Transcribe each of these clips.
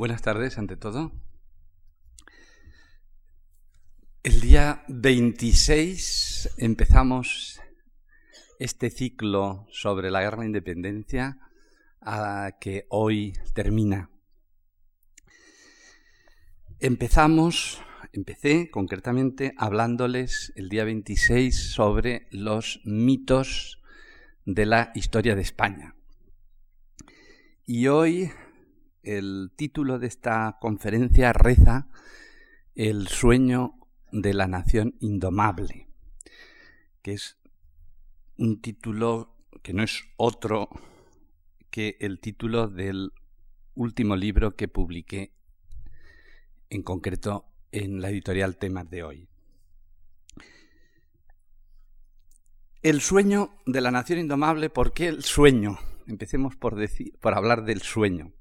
Buenas tardes, ante todo. El día 26 empezamos este ciclo sobre la guerra de independencia a que hoy termina. Empezamos, empecé concretamente hablándoles el día 26 sobre los mitos de la historia de España. Y hoy el título de esta conferencia reza El sueño de la nación indomable, que es un título que no es otro que el título del último libro que publiqué, en concreto en la editorial Temas de hoy. El sueño de la nación indomable, ¿por qué el sueño? Empecemos por, decir, por hablar del sueño.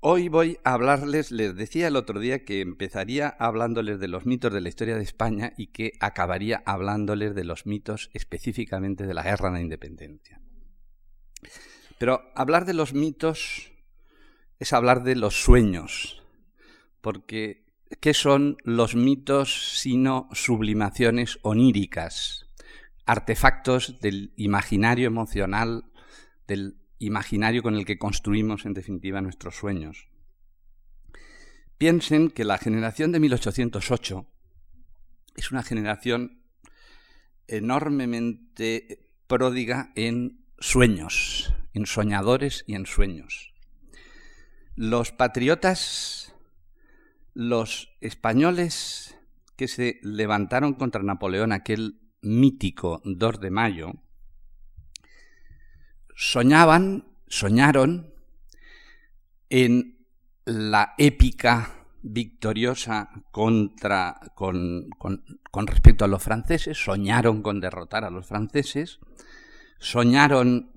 Hoy voy a hablarles, les decía el otro día que empezaría hablándoles de los mitos de la historia de España y que acabaría hablándoles de los mitos específicamente de la guerra de la independencia. Pero hablar de los mitos es hablar de los sueños, porque ¿qué son los mitos sino sublimaciones oníricas, artefactos del imaginario emocional, del imaginario con el que construimos en definitiva nuestros sueños. Piensen que la generación de 1808 es una generación enormemente pródiga en sueños, en soñadores y en sueños. Los patriotas, los españoles que se levantaron contra Napoleón aquel mítico 2 de mayo, soñaban, soñaron en la épica victoriosa contra, con, con, respecto a los franceses, soñaron con derrotar a los franceses, soñaron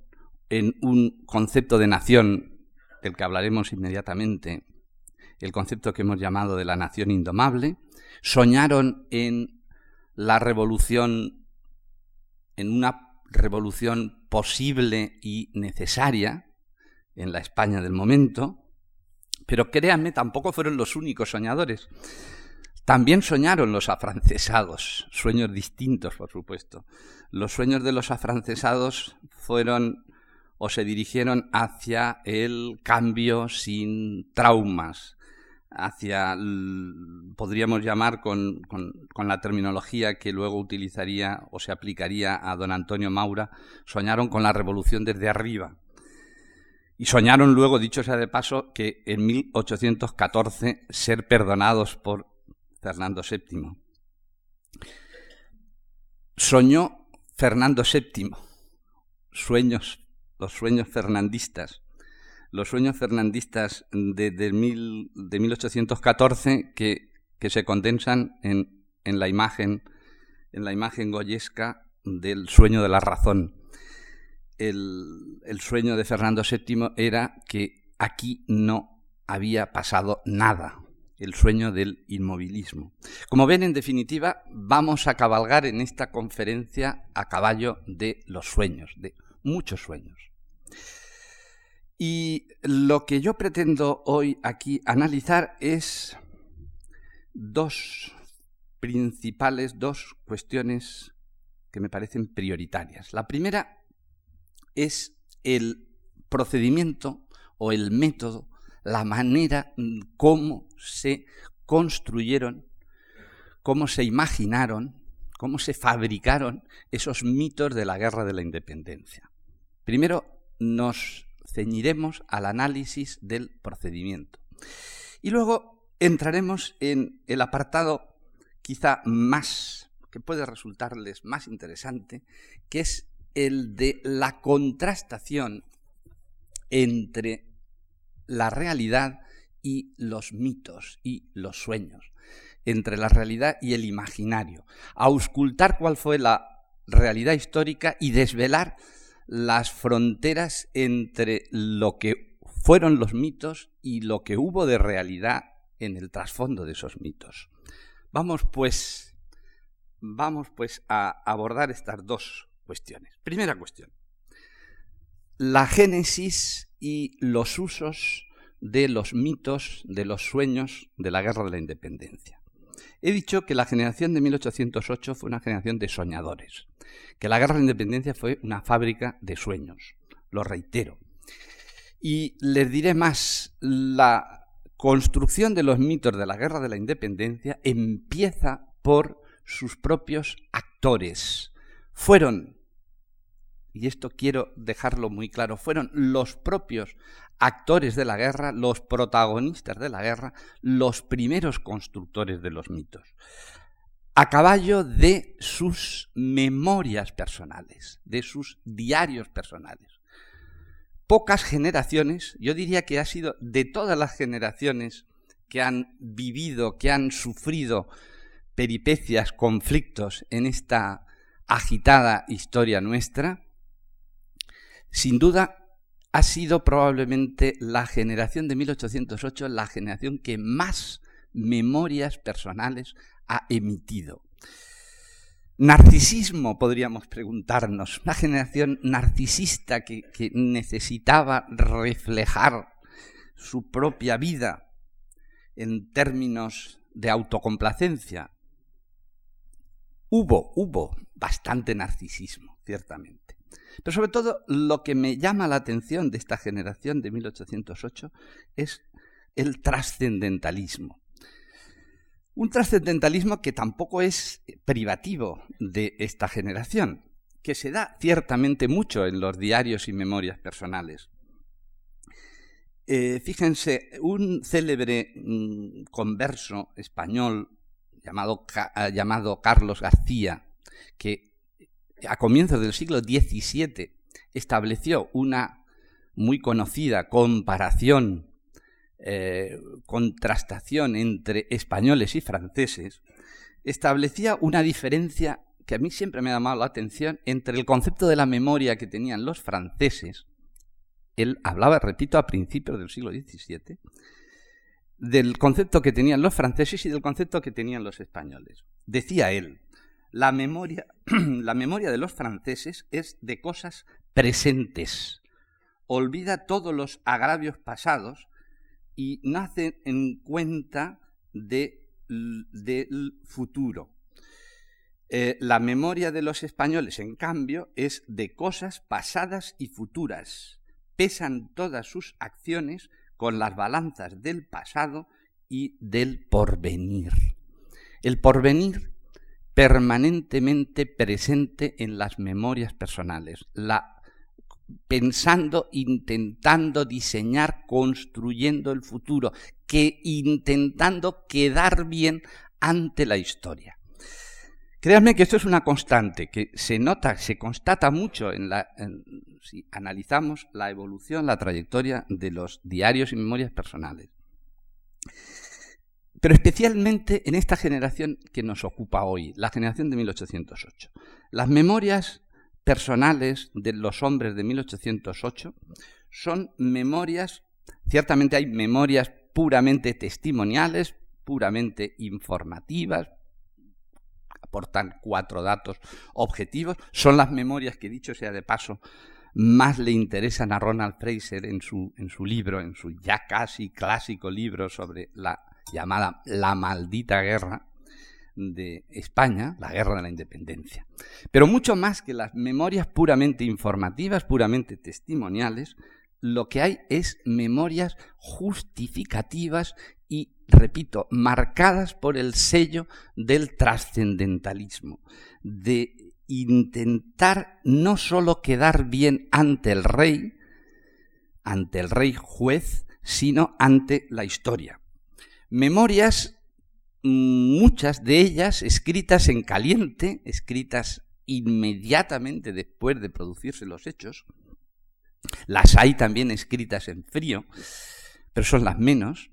en un concepto de nación del que hablaremos inmediatamente, el concepto que hemos llamado de la nación indomable, soñaron en la revolución, en una revolución posible y necesaria en la España del momento, pero créanme, tampoco fueron los únicos soñadores. También soñaron los afrancesados, sueños distintos, por supuesto. Los sueños de los afrancesados fueron o se dirigieron hacia el cambio sin traumas, hacia, podríamos llamar con, la terminología que luego utilizaría o se aplicaría a don Antonio Maura, soñaron con la revolución desde arriba. Y soñaron luego, dicho sea de paso, que en 1814 ser perdonados por Fernando VII. Soñó Fernando VII, sueños, los sueños fernandistas los sueños fernandistas de, de, mil, de 1814 que, se condensan en, en, la imagen, en la imagen goyesca del sueño de la razón. El, el sueño de Fernando VII era que aquí no había pasado nada, el sueño del inmovilismo. Como ven, en definitiva, vamos a cabalgar en esta conferencia a caballo de los sueños, de muchos sueños. Y lo que yo pretendo hoy aquí analizar es dos principales, dos cuestiones que me parecen prioritarias. La primera es el procedimiento o el método, la manera cómo se construyeron, cómo se imaginaron, cómo se fabricaron esos mitos de la guerra de la independencia. Primero nos ceñiremos al análisis del procedimiento. Y luego entraremos en el apartado quizá más, que puede resultarles más interesante, que es el de la contrastación entre la realidad y los mitos y los sueños, entre la realidad y el imaginario, auscultar cuál fue la realidad histórica y desvelar las fronteras entre lo que fueron los mitos y lo que hubo de realidad en el trasfondo de esos mitos. Vamos pues, vamos pues a abordar estas dos cuestiones. Primera cuestión. La génesis y los usos de los mitos, de los sueños de la guerra de la independencia. He dicho que la generación de 1808 fue una generación de soñadores, que la guerra de la independencia fue una fábrica de sueños. Lo reitero. Y les diré más, la construcción de los mitos de la guerra de la independencia empieza por sus propios actores. Fueron, y esto quiero dejarlo muy claro, fueron los propios actores de la guerra, los protagonistas de la guerra, los primeros constructores de los mitos, a caballo de sus memorias personales, de sus diarios personales. Pocas generaciones, yo diría que ha sido de todas las generaciones que han vivido, que han sufrido peripecias, conflictos en esta agitada historia nuestra, sin duda ha sido probablemente la generación de 1808 la generación que más memorias personales ha emitido. Narcisismo, podríamos preguntarnos, una generación narcisista que, que necesitaba reflejar su propia vida en términos de autocomplacencia. Hubo, hubo bastante narcisismo, ciertamente. Pero sobre todo lo que me llama la atención de esta generación de 1808 es el trascendentalismo. Un trascendentalismo que tampoco es privativo de esta generación, que se da ciertamente mucho en los diarios y memorias personales. Eh, fíjense, un célebre mm, converso español llamado, llamado Carlos García, que a comienzos del siglo XVII estableció una muy conocida comparación, eh, contrastación entre españoles y franceses, establecía una diferencia que a mí siempre me ha llamado la atención entre el concepto de la memoria que tenían los franceses, él hablaba, repito, a principios del siglo XVII, del concepto que tenían los franceses y del concepto que tenían los españoles. Decía él, la memoria, la memoria de los franceses es de cosas presentes. Olvida todos los agravios pasados y nace en cuenta de, del futuro. Eh, la memoria de los españoles, en cambio, es de cosas pasadas y futuras. Pesan todas sus acciones con las balanzas del pasado y del porvenir. El porvenir permanentemente presente en las memorias personales, la, pensando, intentando diseñar, construyendo el futuro, que intentando quedar bien ante la historia. Créanme que esto es una constante que se nota, se constata mucho en la, si analizamos la evolución, la trayectoria de los diarios y memorias personales pero especialmente en esta generación que nos ocupa hoy, la generación de 1808. Las memorias personales de los hombres de 1808 son memorias, ciertamente hay memorias puramente testimoniales, puramente informativas, aportan cuatro datos objetivos, son las memorias que, dicho sea de paso, más le interesan a Ronald Fraser en su, en su libro, en su ya casi clásico libro sobre la llamada La maldita guerra de España, la guerra de la independencia. Pero mucho más que las memorias puramente informativas, puramente testimoniales, lo que hay es memorias justificativas y, repito, marcadas por el sello del trascendentalismo, de intentar no sólo quedar bien ante el rey, ante el rey juez, sino ante la historia memorias, muchas de ellas escritas en caliente, escritas inmediatamente después de producirse los hechos. Las hay también escritas en frío, pero son las menos.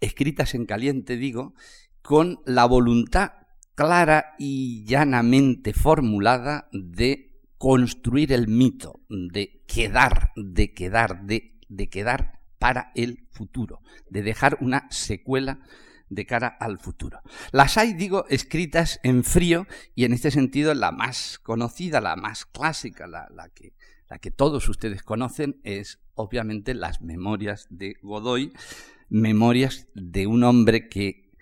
Escritas en caliente, digo, con la voluntad clara y llanamente formulada de construir el mito, de quedar, de quedar, de, quedar para el futuro, de dejar una secuela de cara al futuro. Las hay, digo, escritas en frío y en este sentido la más conocida, la más clásica, la, que, la que todos ustedes conocen, es obviamente las memorias de Godoy, memorias de un hombre que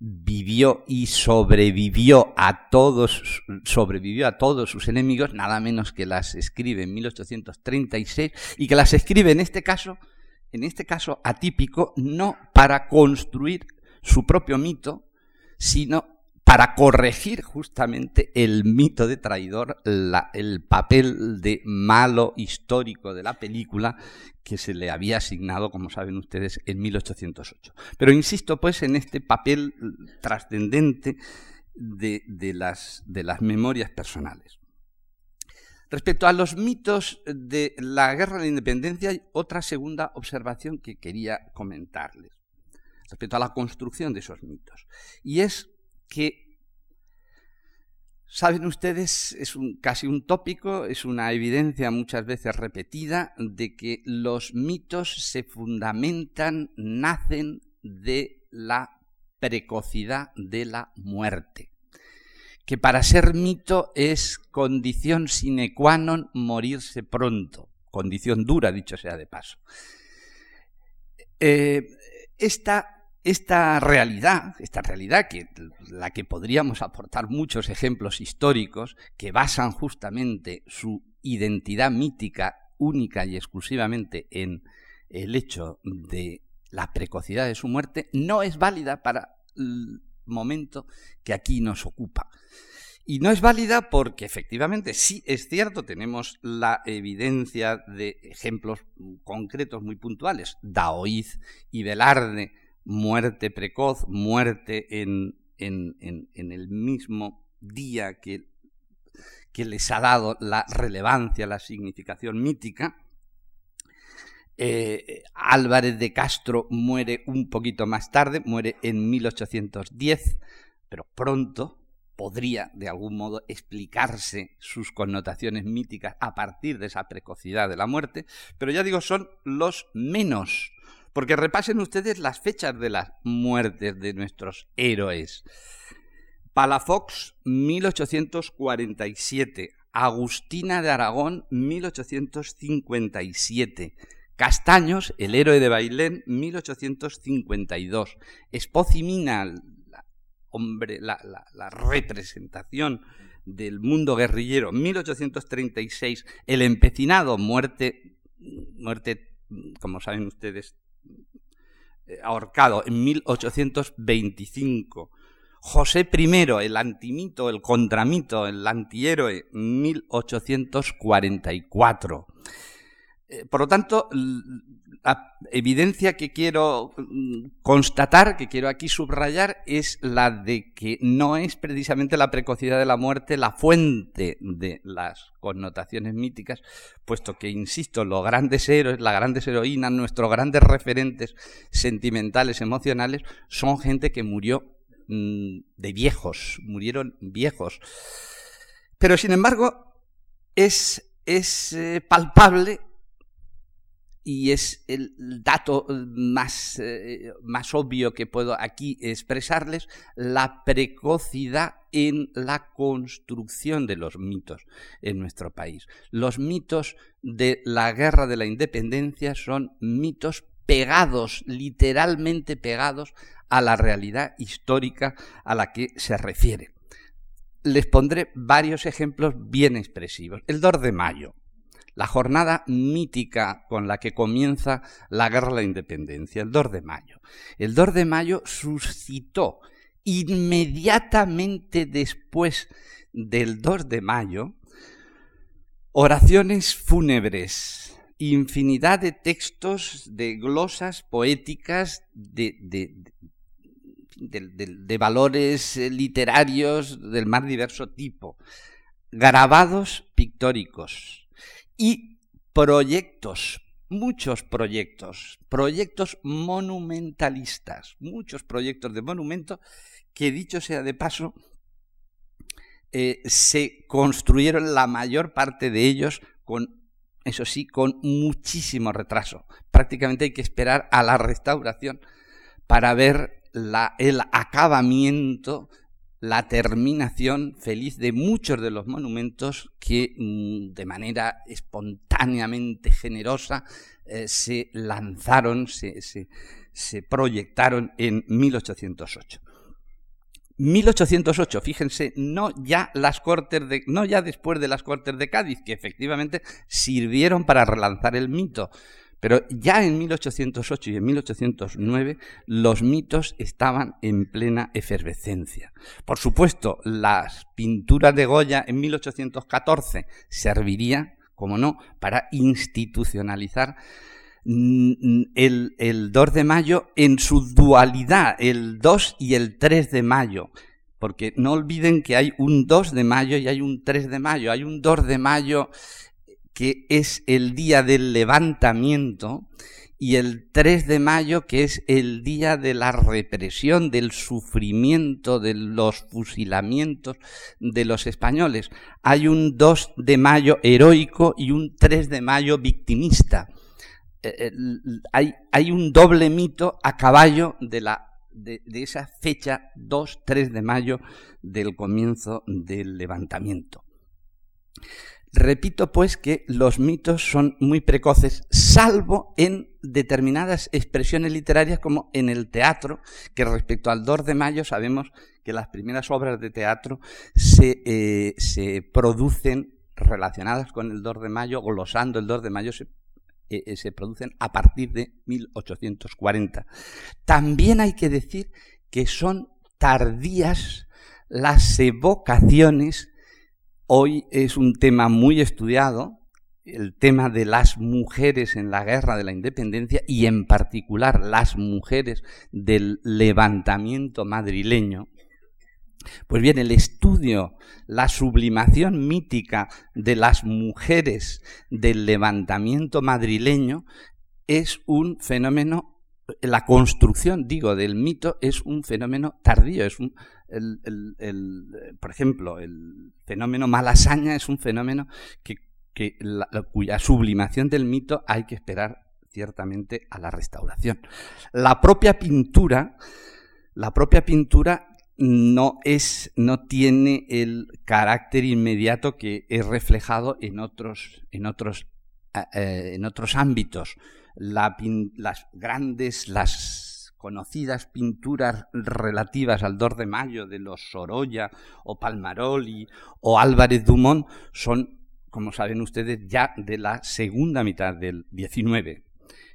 vivió y sobrevivió a todos sobrevivió a todos sus enemigos, nada menos que las escribe en 1836 y que las escribe en este caso, en este caso atípico, no para construir su propio mito, sino para corregir justamente el mito de traidor, el papel de malo histórico de la película que se le había asignado, como saben ustedes, en 1808. Pero insisto, pues, en este papel trascendente de, las, de las memorias personales. Respecto a los mitos de la guerra de independencia, hay otra segunda observación que quería comentarles respecto a la construcción de esos mitos. Y es que, saben ustedes, es un, casi un tópico, es una evidencia muchas veces repetida de que los mitos se fundamentan, nacen de la precocidad de la muerte que para ser mito es condición sine qua non morirse pronto, condición dura, dicho sea de paso. Eh, esta esta realidad, esta realidad que la que podríamos aportar muchos ejemplos históricos que basan justamente su identidad mítica única y exclusivamente en el hecho de la precocidad de su muerte, no es válida para momento que aquí nos ocupa. Y no es válida porque efectivamente sí es cierto, tenemos la evidencia de ejemplos concretos muy puntuales, Daoiz y Velarde, muerte precoz, muerte en, el mismo día que, que, les ha dado la relevancia, la significación mítica. Eh, Álvarez de Castro muere un poquito más tarde, muere en 1810, pero pronto podría de algún modo explicarse sus connotaciones míticas a partir de esa precocidad de la muerte, pero ya digo, son los menos porque repasen ustedes las fechas de las muertes de nuestros héroes. Palafox, 1847. Agustina de Aragón, 1857. Castaños, el héroe de Bailén, 1852. Espocimina, la, hombre, la, la representación del mundo guerrillero, 1836. El empecinado, muerte, muerte, como saben ustedes, eh, ahorcado en 1825. José I, el antimito, el contramito, el antihéroe, 1844. Por lo tanto, la evidencia que quiero mm, constatar, que quiero aquí subrayar, es la de que no es precisamente la precocidad de la muerte la fuente de las connotaciones míticas, puesto que, insisto, los grandes héroes, las grandes heroínas, nuestros grandes referentes sentimentales, emocionales, son gente que murió mm, de viejos, murieron viejos. Pero, sin embargo, es, es eh, palpable y es el dato más, eh, más obvio que puedo aquí expresarles, la precocidad en la construcción de los mitos en nuestro país. Los mitos de la guerra de la independencia son mitos pegados, literalmente pegados a la realidad histórica a la que se refiere. Les pondré varios ejemplos bien expresivos. El 2 de mayo, la jornada mítica con la que comienza la guerra de la independencia, el 2 de mayo. El 2 de mayo suscitó inmediatamente después del 2 de mayo oraciones fúnebres, infinidad de textos, de glosas poéticas, de, de valores literarios del más diverso tipo, grabados pictóricos, y proyectos, muchos proyectos, proyectos monumentalistas, muchos proyectos de monumento que dicho sea de paso, eh, se construyeron la mayor parte de ellos con, eso sí, con muchísimo retraso. Prácticamente hay que esperar a la restauración para ver la, el acabamiento la terminación feliz de muchos de los monumentos que mm, de manera espontáneamente generosa eh, se lanzaron, se, se proyectaron en 1808. 1808, fíjense, no ya las cortes de, no ya después de las Cortes de Cádiz, que efectivamente sirvieron para relanzar el mito, pero ya en 1808 y en 1809 los mitos estaban en plena efervescencia. Por supuesto, las pinturas de Goya en 1814 serviría, como no, para institucionalizar el, el 2 de mayo en su dualidad, el 2 y el 3 de mayo. Porque no olviden que hay un 2 de mayo y hay un 3 de mayo. Hay un 2 de mayo que es el día del levantamiento y el 3 de mayo que es el día de la represión, del sufrimiento, de los fusilamientos de los españoles. Hay un 2 de mayo heroico y un 3 de mayo victimista. Eh, hay, hay, un doble mito a caballo de, la, de, esa fecha 2-3 de mayo del comienzo del levantamiento. Repito pues que los mitos son muy precoces, salvo en determinadas expresiones literarias como en el teatro, que respecto al 2 de mayo sabemos que las primeras obras de teatro se, eh, se producen relacionadas con el 2 de mayo, glosando el 2 de mayo, se eh, eh, se producen a partir de 1840. También hay que decir que son tardías las evocaciones. Hoy es un tema muy estudiado, el tema de las mujeres en la guerra de la independencia y en particular las mujeres del levantamiento madrileño. Pues bien, el estudio, la sublimación mítica de las mujeres del levantamiento madrileño es un fenómeno, la construcción, digo, del mito es un fenómeno tardío, es un, por ejemplo, el fenómeno malasaña es un fenómeno que, cuya sublimación del mito hay que esperar ciertamente a la restauración. La propia pintura, la propia pintura no es, no tiene el carácter inmediato que es reflejado en otros, en otros, eh, en otros ámbitos. Las grandes, las conocidas pinturas relativas al 2 de mayo de los Sorolla o Palmaroli o Álvarez Dumont son, como saben ustedes, ya de la segunda mitad del 19.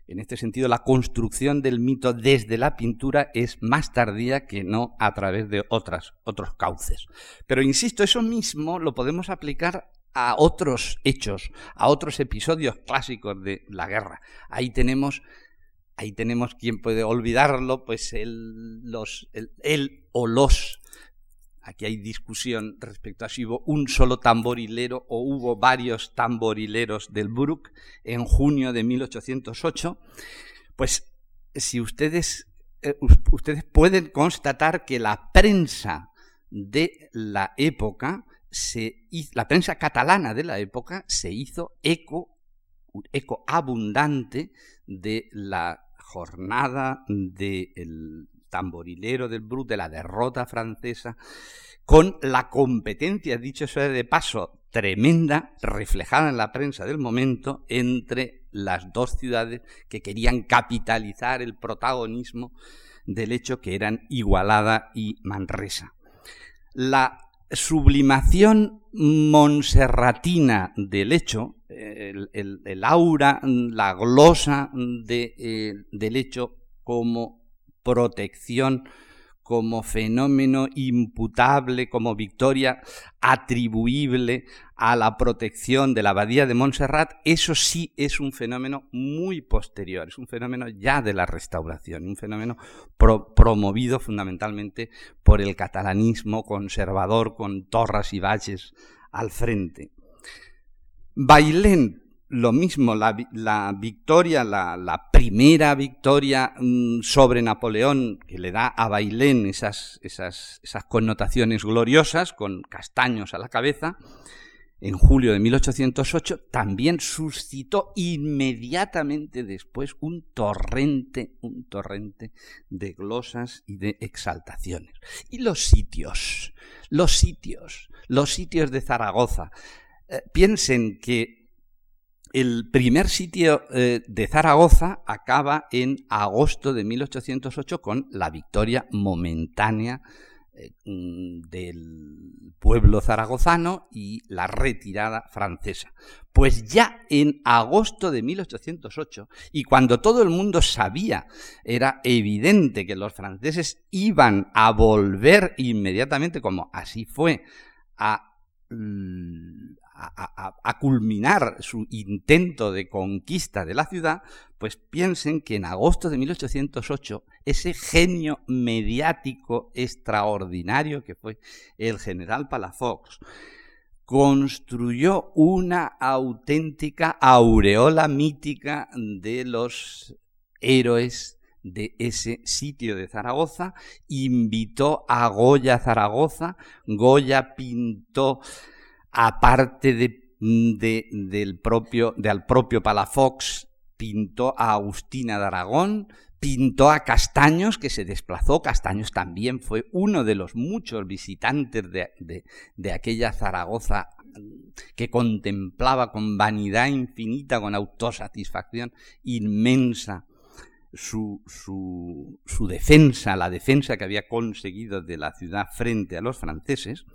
En este sentido, la construcción del mito desde la pintura es más tardía que no a través de otras, otros cauces. Pero insisto, eso mismo lo podemos aplicar a otros hechos, a otros episodios clásicos de la guerra. Ahí tenemos, ahí tenemos quien puede olvidarlo, pues el, los, el o los Aquí hay discusión respecto a si hubo un solo tamborilero o hubo varios tamborileros del Brook en junio de 1808. Pues si ustedes, eh, ustedes pueden constatar que la prensa de la época, la prensa catalana de la época, se hizo eco, eco abundante de la jornada del tamborilero del Brut, de la derrota francesa, con la competencia, dicho sea de paso, tremenda, reflejada en la prensa del momento, entre las dos ciudades que querían capitalizar el protagonismo del hecho que eran Igualada y Manresa. La sublimación monserratina del hecho, el, aura, la glosa eh, del hecho como protección como fenómeno imputable, como victoria atribuible a la protección de la abadía de Montserrat, eso sí es un fenómeno muy posterior, es un fenómeno ya de la restauración, un fenómeno promovido fundamentalmente por el catalanismo conservador con Torras y Valles al frente. Bailén lo mismo, la, victoria, la, primera victoria mm, sobre Napoleón, que le da a Bailén esas, esas, esas connotaciones gloriosas, con castaños a la cabeza, en julio de 1808, también suscitó inmediatamente después un torrente, un torrente de glosas y de exaltaciones. Y los sitios, los sitios, los sitios de Zaragoza. Eh, piensen que el primer sitio eh, de Zaragoza acaba en agosto de 1808 con la victoria momentánea eh, mm, del pueblo zaragozano y la retirada francesa. Pues ya en agosto de 1808, y cuando todo el mundo sabía, era evidente que los franceses iban a volver inmediatamente, como así fue, a a, culminar su intento de conquista de la ciudad, pues piensen que en agosto de 1808 ese genio mediático extraordinario que fue el general Palafox construyó una auténtica aureola mítica de los héroes de ese sitio de Zaragoza, invitó a Goya Zaragoza, Goya pintó aparte de, del propio, del propio Palafox, pintó a Agustina de Aragón, pintó a Castaños, que se desplazó. Castaños también fue uno de los muchos visitantes de, aquella Zaragoza que contemplaba con vanidad infinita, con autosatisfacción inmensa su, su, su, defensa, la defensa que había conseguido de la ciudad frente a los franceses.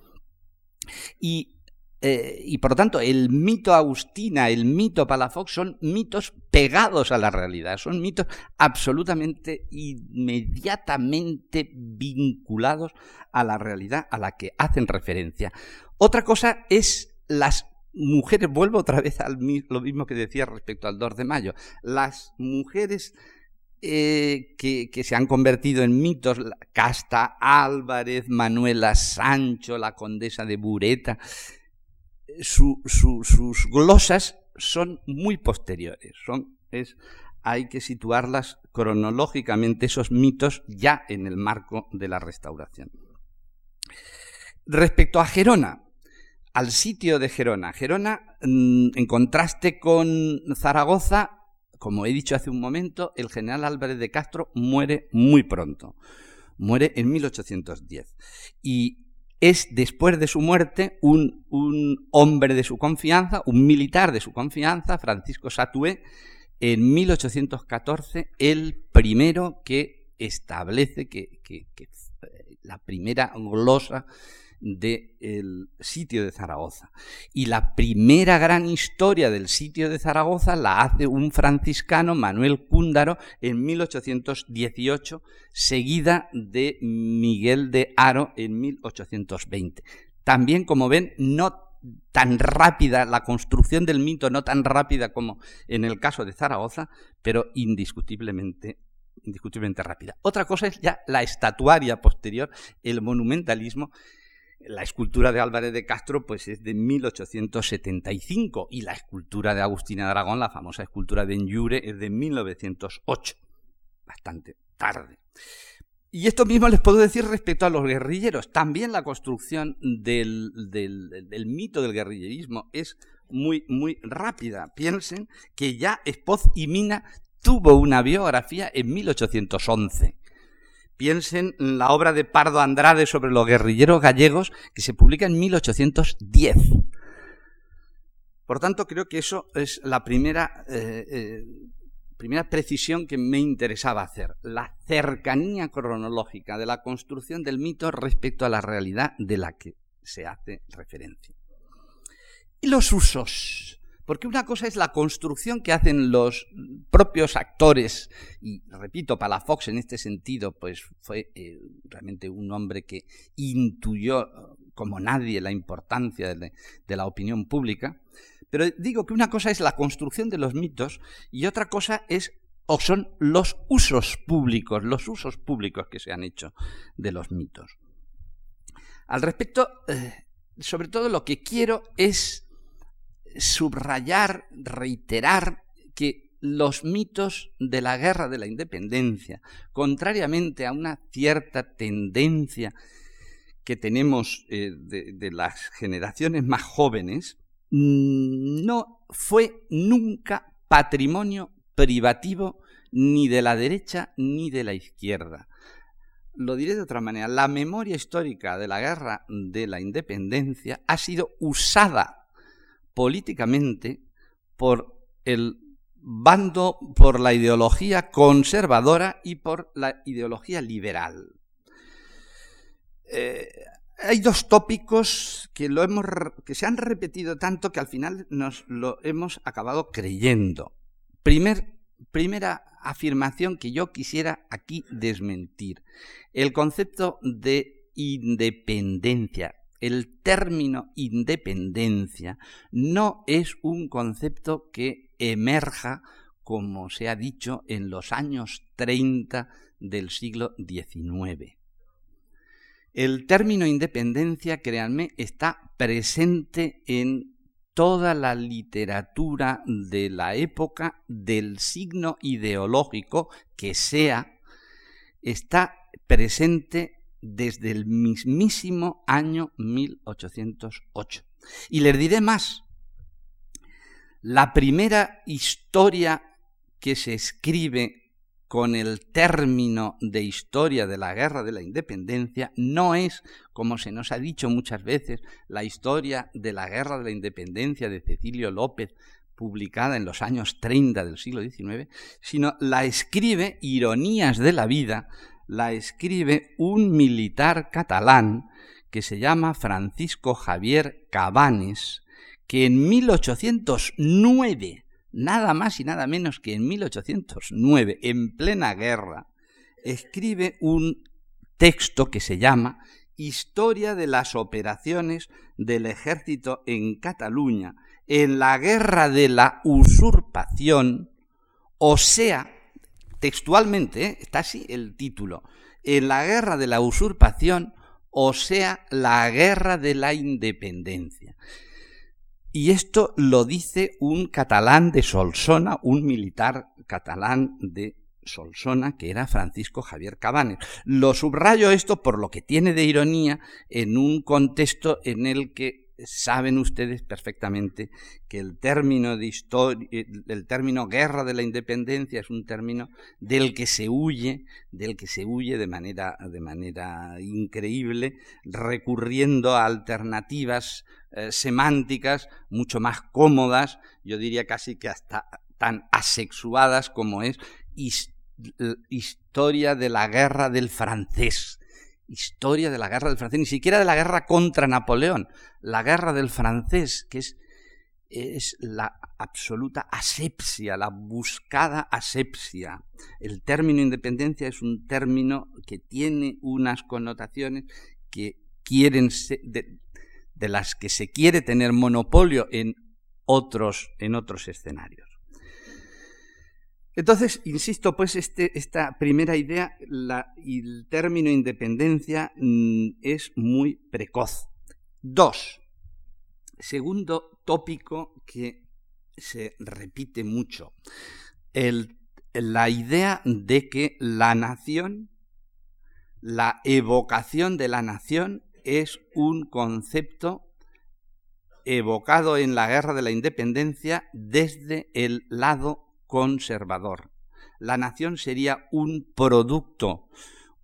Y eh, y por lo tanto, el mito Agustina, el mito Palafox son mitos pegados a la realidad, son mitos absolutamente inmediatamente vinculados a la realidad a la que hacen referencia. Otra cosa es las mujeres, vuelvo otra vez a lo mismo que decía respecto al 2 de mayo, las mujeres eh, que, que, se han convertido en mitos, Casta Álvarez, Manuela Sancho, la condesa de Bureta, sus glosas son muy posteriores. Son, es, hay que situarlas cronológicamente, esos mitos, ya en el marco de la restauración. Respecto a Gerona, al sitio de Gerona. Gerona, mm, en contraste con Zaragoza, como he dicho hace un momento, el general Álvarez de Castro muere muy pronto. Muere en 1810. Y es después de su muerte un, hombre de su confianza, un militar de su confianza, Francisco Satué, en 1814, el primero que establece que, que la primera glosa del sitio de Zaragoza. Y la primera gran historia del sitio de Zaragoza la hace un franciscano, Manuel Cúndaro, en 1818, seguida de Miguel de Haro en 1820. También, como ven, no tan rápida, la construcción del mito no tan rápida como en el caso de Zaragoza, pero indiscutiblemente indiscutiblemente rápida. Otra cosa es ya la estatuaria posterior, el monumentalismo, la escultura de Álvarez de Castro pues es de 1875 y la escultura de Agustina de Aragón, la famosa escultura de Enyure, es de 1908, bastante tarde. Y esto mismo les puedo decir respecto a los guerrilleros. También la construcción del, del mito del guerrillerismo es muy, muy rápida. Piensen que ya Espoz y Mina tuvo una biografía en 1811 Piensen en la obra de Pardo Andrade sobre los guerrilleros gallegos que se publica en 1810. Por tanto, creo que eso es la primera, eh, eh, primera precisión que me interesaba hacer, la cercanía cronológica de la construcción del mito respecto a la realidad de la que se hace referencia. Y los usos porque una cosa es la construcción que hacen los propios actores, y repito, Palafox en este sentido, pues fue eh, realmente un hombre que intuyó como nadie la importancia de, la opinión pública, pero digo que una cosa es la construcción de los mitos y otra cosa es o son los usos públicos, los usos públicos que se han hecho de los mitos. Al respecto, eh, sobre todo lo que quiero es subrayar, reiterar que los mitos de la guerra de la independencia, contrariamente a una cierta tendencia que tenemos eh, de, las generaciones más jóvenes, mm, no fue nunca patrimonio privativo ni de la derecha ni de la izquierda. Lo diré de otra manera, la memoria histórica de la guerra de la independencia ha sido usada políticamente por el bando, por la ideología conservadora y por la ideología liberal. Eh, hay dos tópicos que, lo hemos, que se han repetido tanto que al final nos lo hemos acabado creyendo. Primer, primera afirmación que yo quisiera aquí desmentir. El concepto de independencia, el término independencia, no es un concepto que emerja, como se ha dicho, en los años 30 del siglo XIX. El término independencia, créanme, está presente en toda la literatura de la época del signo ideológico que sea, está presente desde el mismísimo año 1808. Y les diré más, la primera historia que se escribe con el término de historia de la guerra de la independencia no es, como se nos ha dicho muchas veces, la historia de la guerra de la independencia de Cecilio López, publicada en los años 30 del siglo XIX, sino la escribe Ironías de la Vida, la escribe un militar catalán que se llama Francisco Javier Cabanes, que en 1809 nada más y nada menos que en 1809, en plena guerra, escribe un texto que se llama Historia de las operaciones del ejército en Cataluña en la guerra de la usurpación, o sea, textualmente, ¿eh? está así el título, en la guerra de la usurpación, o sea, la guerra de la independencia. Y esto lo dice un catalán de Solsona, un militar catalán de Solsona, que era Francisco Javier Cabanes. Lo subrayo esto por lo que tiene de ironía en un contexto en el que saben ustedes perfectamente que el término de historia, el término guerra de la independencia es un término del que se huye, del que se huye de manera, de manera increíble, recurriendo a alternativas eh, semánticas mucho más cómodas, yo diría casi que hasta tan asexuadas como es historia de la guerra del francés. Historia de la guerra del francés, ni siquiera de la guerra contra Napoleón, la guerra del francés, que es, la absoluta asepsia, la buscada asepsia. El término independencia es un término que tiene unas connotaciones que quieren ser, de las que se quiere tener monopolio en otros, en otros escenarios. Entonces, insisto, pues este, esta primera idea, el término independencia mm, es muy precoz. Dos, segundo tópico que se repite mucho, la idea de que la nación, la evocación de la nación es un concepto evocado en la guerra de la independencia desde el lado conservador. La nación sería un producto,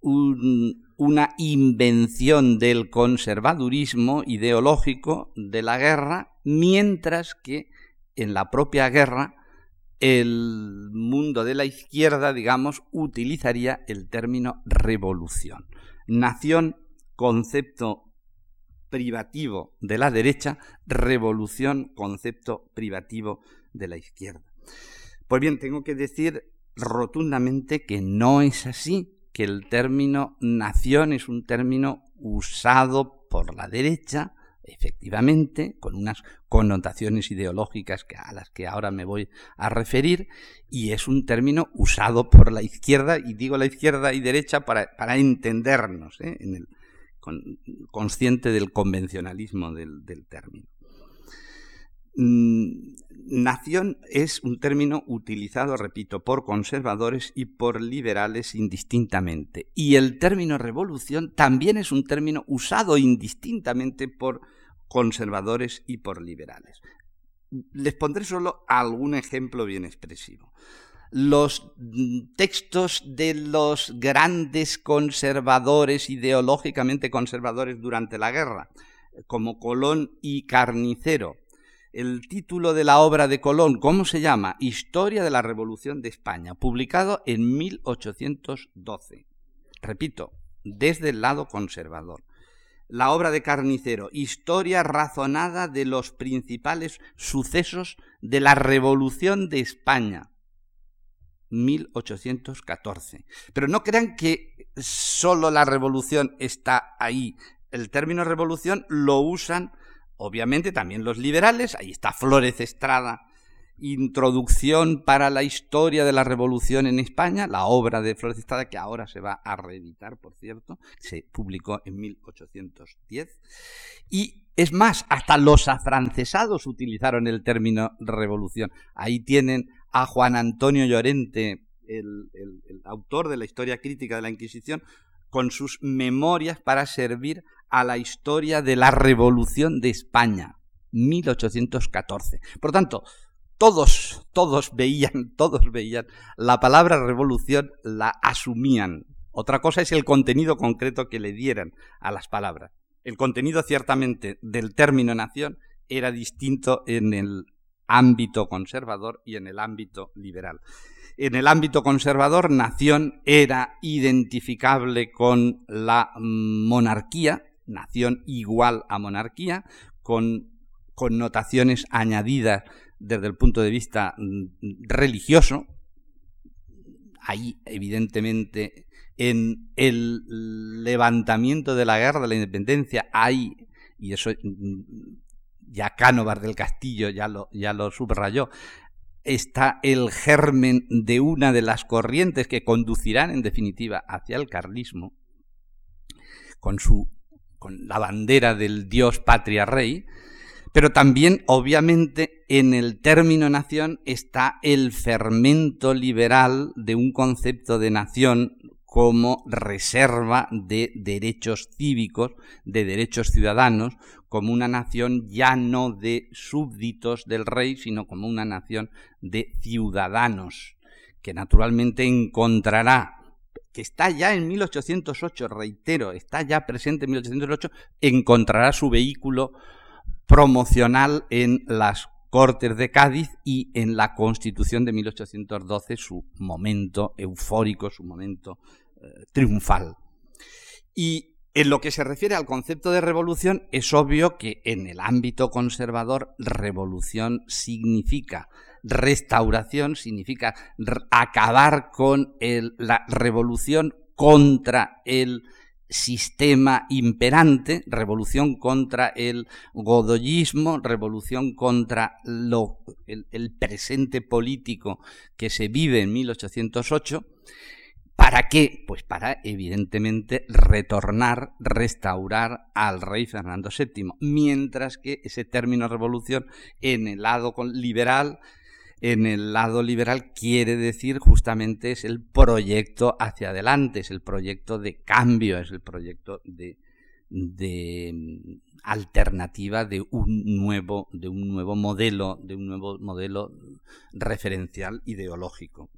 una invención del conservadurismo ideológico de la guerra, mientras que en la propia guerra el mundo de la izquierda, digamos, utilizaría el término revolución. Nación concepto privativo de la derecha, revolución, concepto privativo de la izquierda. Pues bien, tengo que decir rotundamente que no es así, que el término nación es un término usado por la derecha, efectivamente, con unas connotaciones ideológicas a las que ahora me voy a referir, y es un término usado por la izquierda, y digo la izquierda y derecha para, entendernos ¿eh? en el, consciente del convencionalismo del, término. Mm, nación es un término utilizado, repito, por conservadores y por liberales indistintamente. Y el término revolución también es un término usado indistintamente por conservadores y por liberales. Les pondré solo algún ejemplo bien expresivo. Los textos de los grandes conservadores, ideológicamente conservadores durante la guerra, como Colón y Carnicero, el título de la obra de Colón, ¿cómo se llama? Historia de la Revolución de España, publicado en 1812. Repito, desde el lado conservador. La obra de Carnicero, Historia razonada de los principales sucesos de la Revolución de España, 1814. Pero no crean que solo la revolución está ahí. El término revolución lo usan Obviamente también los liberales, ahí está Flores Estrada, Introducción para la historia de la revolución en España, la obra de Flores Estrada que ahora se va a reeditar, por cierto, se publicó en 1810. Y es más, hasta los afrancesados utilizaron el término revolución. Ahí tienen a Juan Antonio Llorente, el, el autor de la historia crítica de la Inquisición, con sus memorias para servir a la historia de la Revolución de España, 1814. Por tanto, todos, todos veían, todos veían la palabra revolución, la asumían. Otra cosa es el contenido concreto que le dieran a las palabras. El contenido ciertamente del término nación era distinto en el ámbito conservador y en el ámbito liberal. En el ámbito conservador, nación era identificable con la monarquía, nación igual a monarquía, con connotaciones añadidas desde el punto de vista mm, religioso. Ahí, evidentemente, en el levantamiento de la guerra de la independencia hay, y eso mm, ya Cánovar del Castillo ya lo, ya lo subrayó, está el germen de una de las corrientes que conducirán en definitiva hacia el carlismo, con su con la bandera del Dios patria rey, pero también obviamente en el término nación está el fermento liberal de un concepto de nación como reserva de derechos cívicos, de derechos ciudadanos, como una nación ya no de súbditos del rey, sino como una nación de ciudadanos, que naturalmente encontrará que está ya en 1808, reitero, está ya presente en 1808, encontrará su vehículo promocional en las Cortes de Cádiz y en la Constitución de 1812, su momento eufórico, su momento eh, triunfal. Y en lo que se refiere al concepto de revolución, es obvio que en el ámbito conservador, revolución significa restauración, significa acabar con la revolución contra el sistema imperante, revolución contra el godoyismo, revolución contra el, presente político que se vive en 1808. ¿Para qué? Pues para, evidentemente, retornar, restaurar al rey Fernando VII, mientras que ese término revolución en el lado liberal en el lado liberal quiere decir justamente es el proyecto hacia adelante, es el proyecto de cambio, es el proyecto de, mm, alternativa de un nuevo de un nuevo modelo de un nuevo modelo referencial ideológico.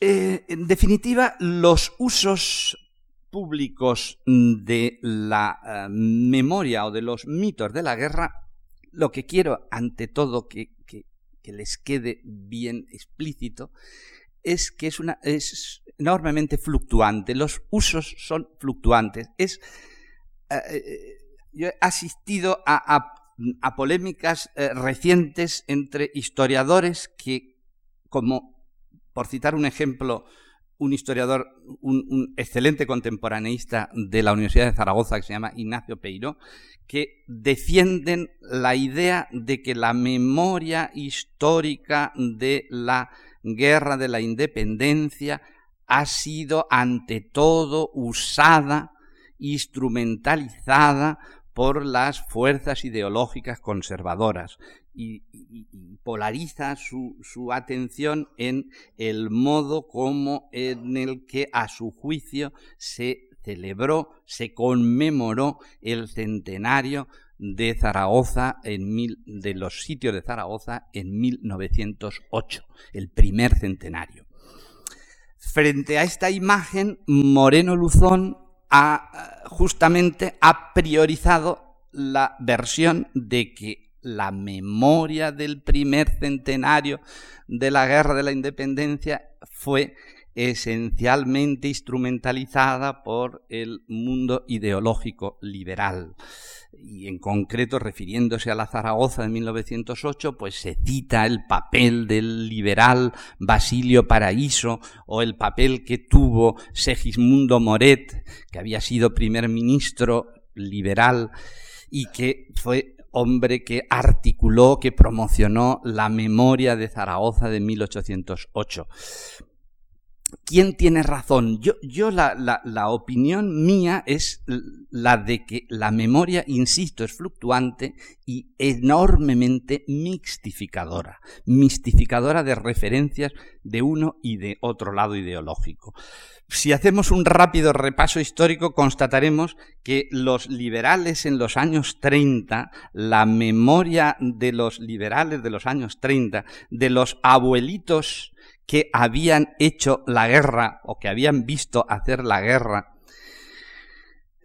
Eh, en definitiva los usos públicos de la eh, memoria o de los mitos de la guerra lo que quiero ante todo que les quede bien explícito, es que es, una, es enormemente fluctuante. Los usos son fluctuantes. Es, eh, eh, yo he asistido a, polémicas eh, recientes entre historiadores que, como por citar un ejemplo, un historiador, un, excelente contemporaneista de la Universidad de Zaragoza que se llama Ignacio Peiro, que defienden la idea de que la memoria histórica de la guerra de la independencia ha sido ante todo usada, instrumentalizada por las fuerzas ideológicas conservadoras y, polariza su, su, atención en el modo como en el que a su juicio se celebró, se conmemoró el centenario de Zaragoza en mil, de los sitios de Zaragoza en 1908, el primer centenario. Frente a esta imagen, Moreno Luzón ha justamente ha priorizado la versión de que la memoria del primer centenario de la Guerra de la Independencia fue esencialmente instrumentalizada por el mundo ideológico liberal. Y en concreto, refiriéndose a la Zaragoza de 1908, pues se cita el papel del liberal Basilio Paraíso o el papel que tuvo Segismundo Moret, que había sido primer ministro liberal y que fue hombre que articuló, que promocionó la memoria de Zaragoza de 1808. ¿Quién tiene razón? Yo, yo la, la, opinión mía es la de que la memoria, insisto, es fluctuante y enormemente mixtificadora, mistificadora de referencias de uno y de otro lado ideológico. Si hacemos un rápido repaso histórico, constataremos que los liberales en los años 30, la memoria de los liberales de los años 30, de los abuelitos que habían hecho la guerra o que habían visto hacer la guerra.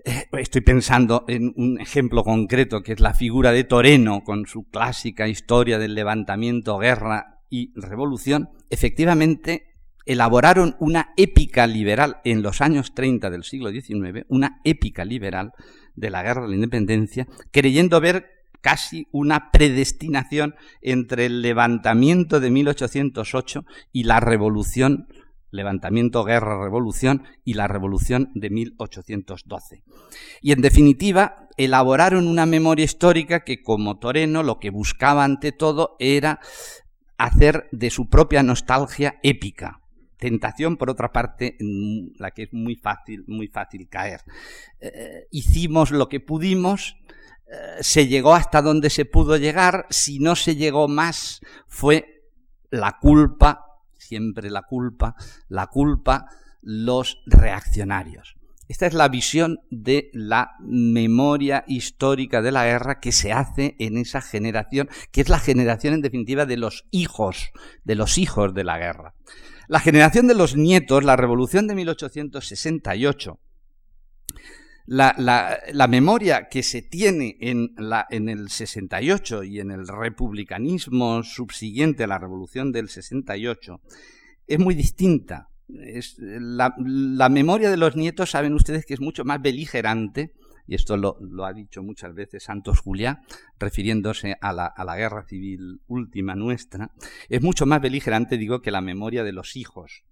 Eh, estoy pensando en un ejemplo concreto que es la figura de Toreno con su clásica historia del levantamiento, guerra y revolución. Efectivamente, elaboraron una épica liberal en los años 30 del siglo XIX, una épica liberal de la guerra de la independencia, creyendo ver casi una predestinación entre el levantamiento de 1808 y la revolución, levantamiento, guerra, revolución y la revolución de 1812. Y en definitiva, elaboraron una memoria histórica que como Toreno lo que buscaba ante todo era hacer de su propia nostalgia épica, tentación, por otra parte, la que es muy fácil, muy fácil caer. Eh, hicimos lo que pudimos, se llegó hasta donde se pudo llegar, si no se llegó más fue la culpa, siempre la culpa, la culpa los reaccionarios. Esta es la visión de la memoria histórica de la guerra que se hace en esa generación, que es la generación en definitiva de los hijos, de los hijos de la guerra. La generación de los nietos, la revolución de 1868, la, memoria que se tiene en, la, en, el 68 y en el republicanismo subsiguiente a la revolución del 68 es muy distinta. Es, la, memoria de los nietos, saben ustedes que es mucho más beligerante, y esto lo, ha dicho muchas veces Santos Juliá, refiriéndose a la, a la, guerra civil última nuestra, es mucho más beligerante, digo, que la memoria de los hijos.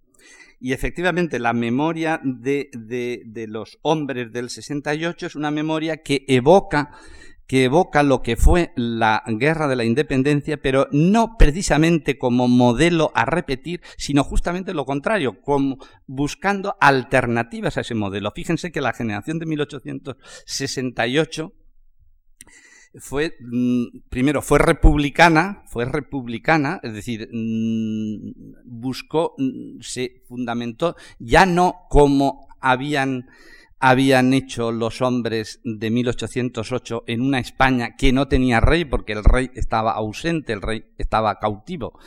Y efectivamente la memoria de, de, los hombres del 68 es una memoria que evoca que evoca lo que fue la guerra de la independencia, pero no precisamente como modelo a repetir, sino justamente lo contrario, como buscando alternativas a ese modelo. Fíjense que la generación de 1868 fue mm, primero fue republicana, fue republicana, es decir, mm, buscó, mm, se fundamentó ya no como habían habían hecho los hombres de 1808 en una España que no tenía rey porque el rey estaba ausente, el rey estaba cautivo,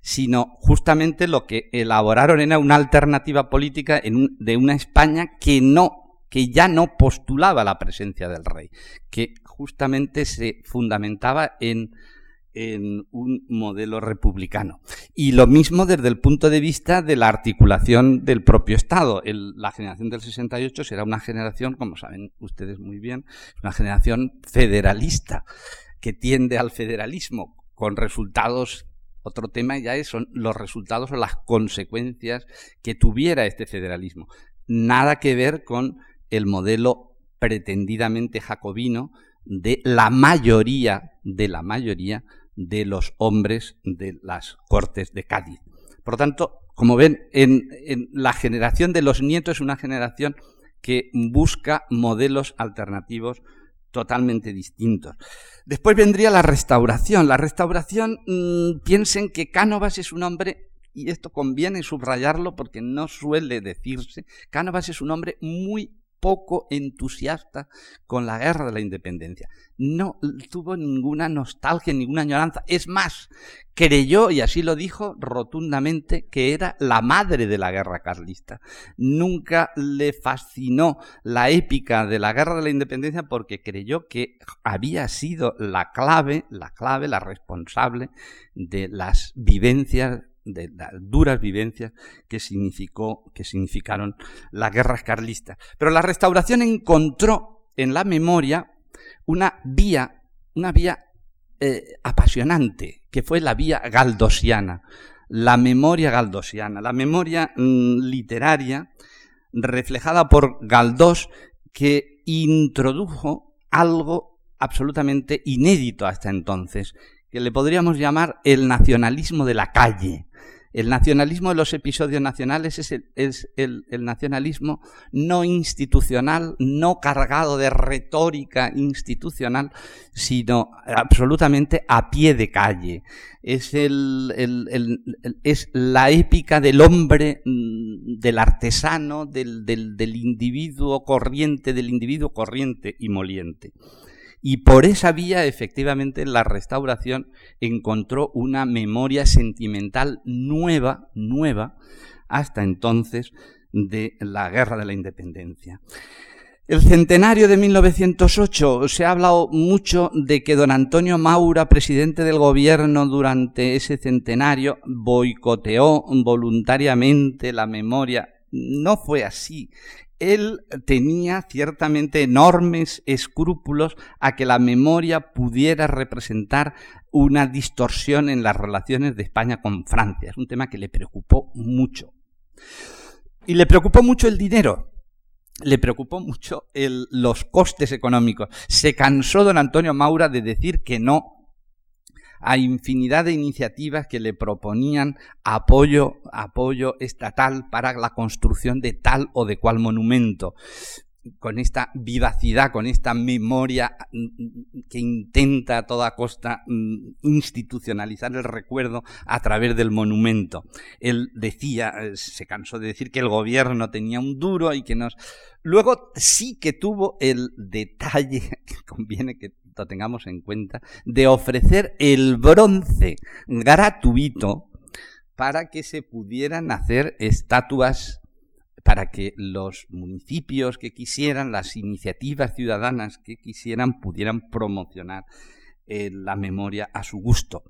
sino justamente lo que elaboraron era una alternativa política de una España que no que ya no postulaba la presencia del rey, que justamente se fundamentaba en, un modelo republicano. Y lo mismo desde el punto de vista de la articulación del propio Estado. la generación del 68 será una generación, como saben ustedes muy bien, una generación federalista, que tiende al federalismo, con resultados otro tema ya es, son los resultados o las consecuencias que tuviera este federalismo. Nada que ver con el modelo pretendidamente jacobino de la mayoría, de la mayoría de los hombres de las Cortes de Cádiz. Por lo tanto, como ven, en, la generación de los nietos es una generación que busca modelos alternativos totalmente distintos. Después vendría la restauración. La restauración, mm, piensen que Cánovas es un hombre, y esto conviene subrayarlo porque no suele decirse, Cánovas es un hombre muy poco entusiasta con la guerra de la independencia. No tuvo ninguna nostalgia, ninguna añoranza. Es más, creyó, y así lo dijo rotundamente, que era la madre de la guerra carlista. Nunca le fascinó la épica de la guerra de la independencia porque creyó que había sido la clave, la clave, la responsable de las vivencias de las duras vivencias que, significó, que significaron las guerras carlistas. Pero la restauración encontró en la memoria una vía, una vía eh, apasionante, que fue la vía galdosiana, la memoria galdosiana, la memoria mm, literaria reflejada por Galdós, que introdujo algo absolutamente inédito hasta entonces, que le podríamos llamar el nacionalismo de la calle, el nacionalismo de los episodios nacionales es, el, nacionalismo no institucional, no cargado de retórica institucional, sino absolutamente a pie de calle. Es, la épica del hombre, mm, del artesano, del individuo corriente, del individuo corriente y moliente. Y por esa vía, efectivamente, la restauración encontró una memoria sentimental nueva, nueva, hasta entonces, de la Guerra de la Independencia. El centenario de 1908, se ha hablado mucho de que don Antonio Maura, presidente del gobierno durante ese centenario, boicoteó voluntariamente la memoria. No fue así él tenía ciertamente enormes escrúpulos a que la memoria pudiera representar una distorsión en las relaciones de España con Francia. Es un tema que le preocupó mucho. Y le preocupó mucho el dinero. Le preocupó mucho los costes económicos. Se cansó don Antonio Maura de decir que no a infinidad de iniciativas que le proponían apoyo, apoyo estatal para la construcción de tal o de cual monumento con esta vivacidad, con esta memoria mm, que intenta a toda costa mm, institucionalizar el recuerdo a través del monumento. Él decía, eh, se cansó de decir que el gobierno tenía un duro y que nos... Luego sí que tuvo el detalle, que conviene que tengamos en cuenta, de ofrecer el bronce gratuito para que se pudieran hacer estatuas, para que los municipios que quisieran, las iniciativas ciudadanas que quisieran, pudieran promocionar eh, la memoria a su gusto.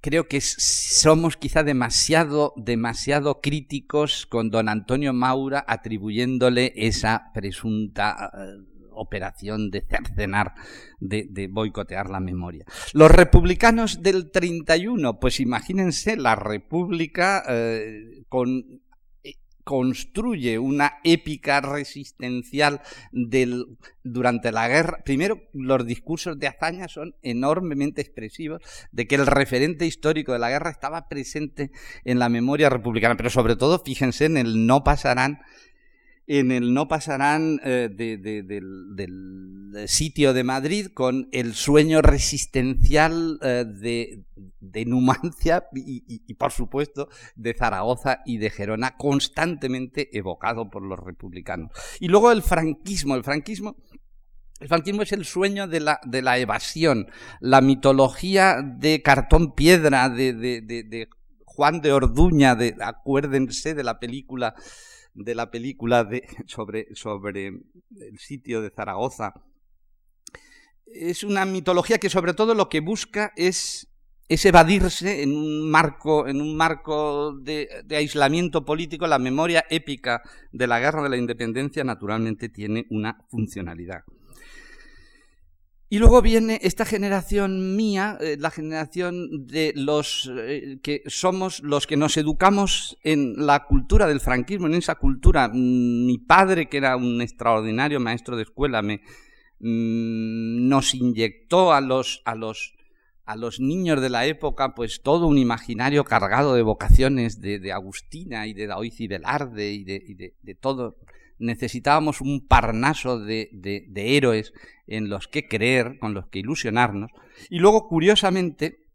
Creo que somos quizá demasiado, demasiado críticos con don Antonio Maura atribuyéndole esa presunta eh, operación de cercenar, de, boicotear la memoria. Los republicanos del 31, pues imagínense, la República eh, eh, construye una épica resistencial durante la guerra. Primero, los discursos de hazaña son enormemente expresivos de que el referente histórico de la guerra estaba presente en la memoria republicana, pero sobre todo, fíjense en el no pasarán en el no pasarán eh, del, sitio de Madrid con el sueño resistencial eh, de, Numancia y, por supuesto, de Zaragoza y de Gerona, constantemente evocado por los republicanos. Y luego el franquismo. El franquismo el franquismo es el sueño de la, de la evasión, la mitología de cartón piedra, de, de Juan de Orduña, de, acuérdense de la película de la película de, sobre, sobre el sitio de Zaragoza. Es una mitología que sobre todo lo que busca es, es evadirse en un marco, en un marco de, de aislamiento político. La memoria épica de la guerra de la independencia naturalmente tiene una funcionalidad. Y luego viene esta generación mía, eh, la generación de los eh, que somos los que nos educamos en la cultura del franquismo, en esa cultura. Mm, mi padre, que era un extraordinario maestro de escuela, me, mm, nos inyectó a los, a, los, a los niños de la época pues todo un imaginario cargado de vocaciones de, Agustina y de Daoiz y Velarde y y de todo necesitábamos un parnaso de, héroes en los que creer, con los que ilusionarnos. Y luego, curiosamente,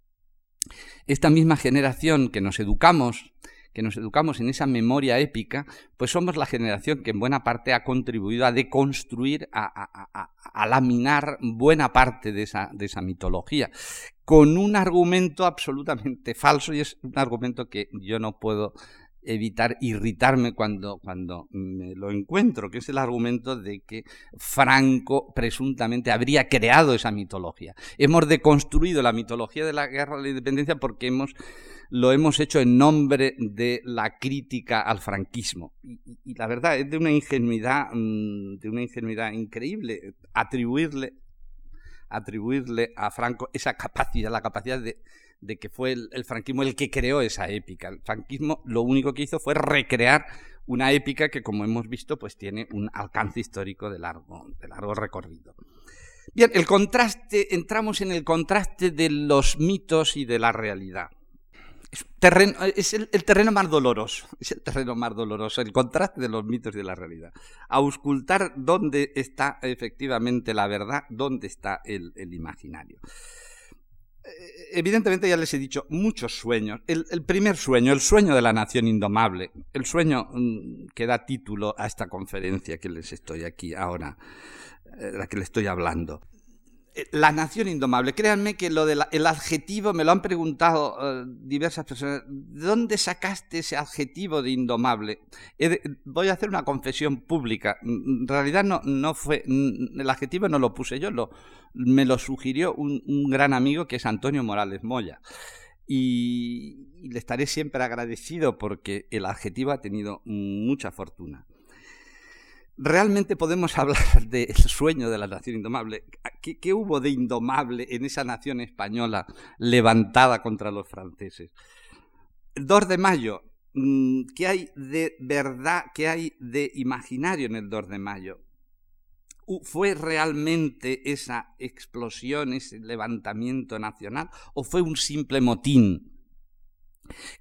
esta misma generación que nos educamos, que nos educamos en esa memoria épica, pues somos la generación que en buena parte ha contribuido a deconstruir, a, laminar buena parte de esa, de esa mitología, con un argumento absolutamente falso y es un argumento que yo no puedo evitar irritarme cuando, cuando me lo encuentro, que es el argumento de que Franco presuntamente habría creado esa mitología. Hemos deconstruido la mitología de la guerra de la independencia porque hemos, lo hemos hecho en nombre de la crítica al franquismo. Y, la verdad es de una ingenuidad, mm, de una ingenuidad increíble atribuirle, atribuirle a Franco esa capacidad, la capacidad de de que fue el, franquismo el que creó esa épica. El franquismo lo único que hizo fue recrear una épica que, como hemos visto, pues tiene un alcance histórico de largo, de largo recorrido. Bien, el contraste, entramos en el contraste de los mitos y de la realidad. Es, el, terreno más doloroso, es el terreno más doloroso, el contraste de los mitos y de la realidad. Auscultar dónde está efectivamente la verdad, dónde está el imaginario evidentemente ya les he dicho muchos sueños. El, primer sueño, el sueño de la nación indomable, el sueño mm, que da título a esta conferencia que les estoy aquí ahora, eh, la que les estoy hablando. Eh, la nación indomable. Créanme que lo del adjetivo me lo han preguntado eh, diversas personas. ¿De dónde sacaste ese adjetivo de indomable? voy a hacer una confesión pública. En realidad no, no fue. El adjetivo no lo puse yo, lo, me lo sugirió un, gran amigo que es Antonio Morales Moya. y le estaré siempre agradecido porque el adjetivo ha tenido mucha fortuna realmente podemos hablar del sueño de la nación indomable. ¿Qué, hubo de indomable en esa nación española levantada contra los franceses? El 2 de mayo, mm, ¿qué hay de verdad, qué hay de imaginario en el 2 de mayo? ¿Fue realmente esa explosión, ese levantamiento nacional o fue un simple motín?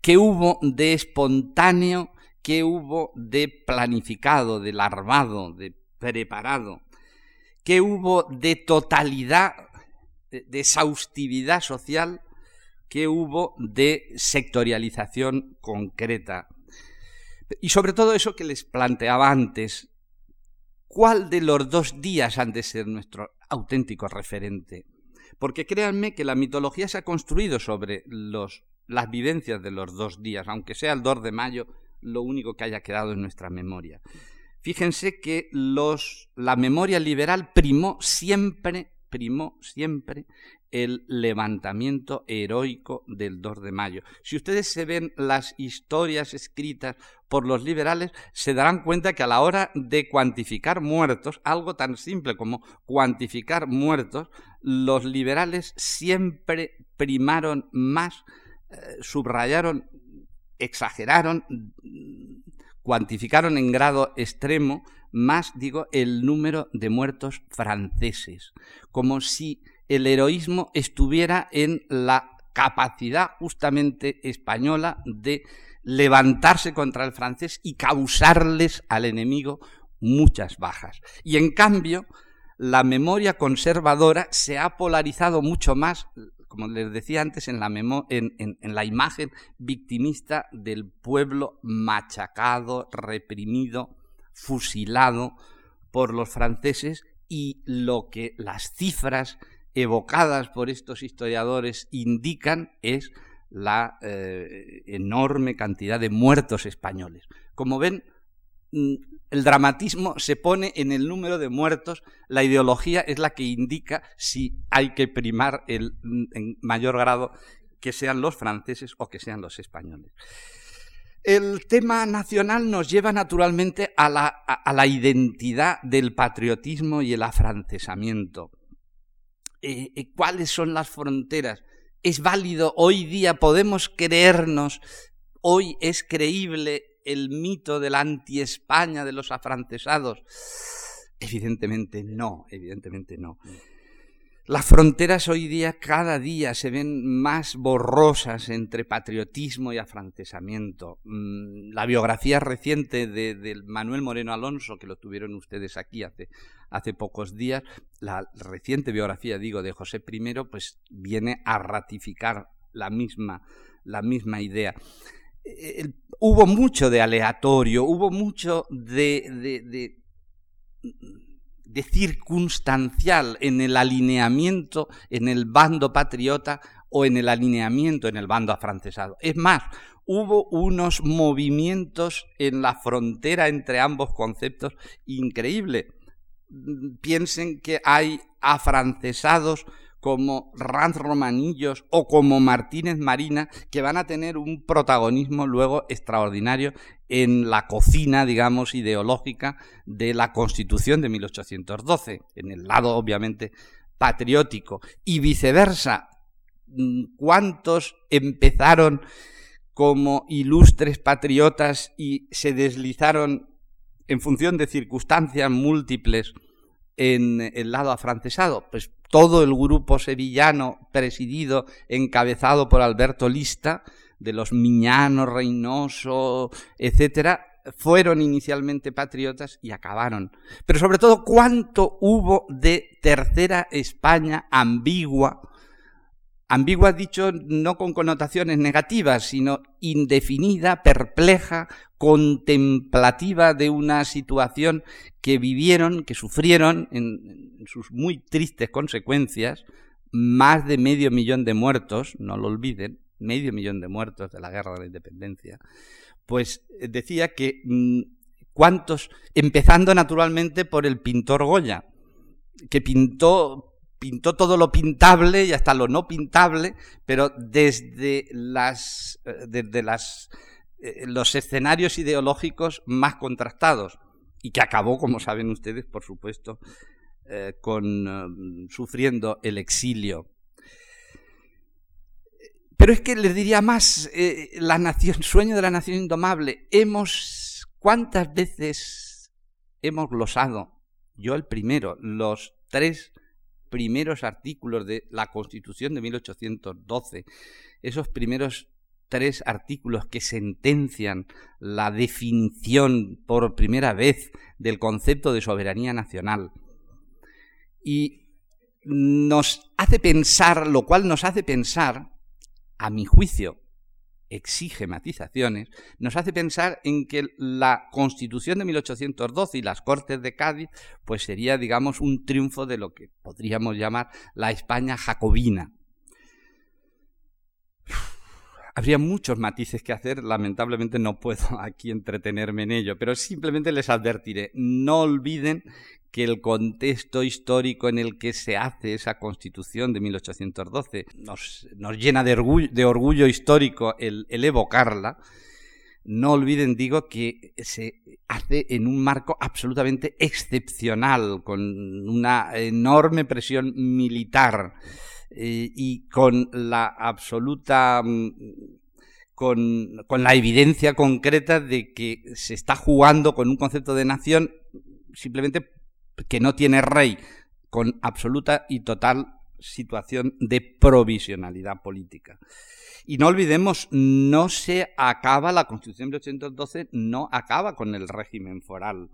¿Qué hubo de espontáneo qué hubo de planificado, de larvado, de preparado, qué hubo de totalidad, de exhaustividad social, qué hubo de sectorialización concreta. Y sobre todo eso que les planteaba antes, ¿cuál de los dos días han de ser nuestro auténtico referente? Porque créanme que la mitología se ha construido sobre los, las vivencias de los dos días, aunque sea el 2 de mayo lo único que haya quedado en nuestra memoria. Fíjense que los, la memoria liberal primó siempre, primó siempre el levantamiento heroico del 2 de mayo. Si ustedes se ven las historias escritas por los liberales, se darán cuenta que a la hora de cuantificar muertos, algo tan simple como cuantificar muertos, los liberales siempre primaron más, eh, subrayaron exageraron, cuantificaron en grado extremo más, digo, el número de muertos franceses, como si el heroísmo estuviera en la capacidad justamente española de levantarse contra el francés y causarles al enemigo muchas bajas. Y en cambio, la memoria conservadora se ha polarizado mucho más como les decía antes, en la, en, la imagen victimista del pueblo machacado, reprimido, fusilado por los franceses y lo que las cifras evocadas por estos historiadores indican es la eh, enorme cantidad de muertos españoles. Como ven, el dramatismo se pone en el número de muertos, la ideología es la que indica si hay que primar el, en mayor grado que sean los franceses o que sean los españoles. El tema nacional nos lleva naturalmente a la, a, la identidad del patriotismo y el afrancesamiento. Eh, eh, ¿Cuáles son las fronteras? ¿Es válido hoy día? ¿Podemos creernos? ¿Hoy es creíble el mito de la anti-España, de los afrancesados? Evidentemente no, evidentemente no. Las fronteras hoy día cada día se ven más borrosas entre patriotismo y afrancesamiento. Mm, la biografía reciente de, Manuel Moreno Alonso, que lo tuvieron ustedes aquí hace, pocos días, la reciente biografía, digo, de José I, pues viene a ratificar la misma, la misma idea. Eh, hubo mucho de aleatorio, hubo mucho de, de, de, circunstancial en el alineamiento en el bando patriota o en el alineamiento en el bando afrancesado. Es más, hubo unos movimientos en la frontera entre ambos conceptos increíble. Piensen que hay afrancesados como Ranz Romanillos o como Martínez Marina, que van a tener un protagonismo luego extraordinario en la cocina, digamos, ideológica de la Constitución de 1812, en el lado, obviamente, patriótico, y viceversa. ¿Cuántos empezaron como ilustres patriotas y se deslizaron en función de circunstancias múltiples en el lado afrancesado? Pues todo el grupo sevillano presidido, encabezado por Alberto Lista, de los Miñanos, Reynoso, etcétera, fueron inicialmente patriotas y acabaron. Pero sobre todo, ¿cuánto hubo de tercera España ambigua? Ambigua dicho no con connotaciones negativas, sino indefinida, perpleja, contemplativa de una situación que vivieron, que sufrieron en, sus muy tristes consecuencias, más de medio millón de muertos, no lo olviden, medio millón de muertos de la guerra de la independencia, pues eh, decía que mm, cuántos, empezando naturalmente por el pintor Goya, que pintó pintó todo lo pintable y hasta lo no pintable, pero desde las, eh, desde las eh, los escenarios ideológicos más contrastados y que acabó, como saben ustedes, por supuesto, eh, con sufriendo el exilio. Pero es que les diría más, la nación, sueño de la nación indomable, hemos, ¿cuántas veces hemos glosado, yo el primero, los tres primeros artículos de la Constitución de 1812, esos primeros tres artículos que sentencian la definición por primera vez del concepto de soberanía nacional. Y nos hace pensar, lo cual nos hace pensar, a mi juicio, exige matizaciones, nos hace pensar en que la Constitución de 1812 y las Cortes de Cádiz, pues sería, digamos, un triunfo de lo que podríamos llamar la España jacobina. Habría muchos matices que hacer, lamentablemente no puedo aquí entretenerme en ello, pero simplemente les advertiré, no olviden que el contexto histórico en el que se hace esa constitución de 1812 nos, llena de orgullo, de orgullo histórico el, el evocarla. No olviden, digo, que se hace en un marco absolutamente excepcional, con una enorme presión militar eh, y con la absoluta mm, con, con, la evidencia concreta de que se está jugando con un concepto de nación simplemente que no tiene rey, con absoluta y total situación de provisionalidad política. Y no olvidemos, no se acaba, la Constitución de 1812 no acaba con el régimen foral.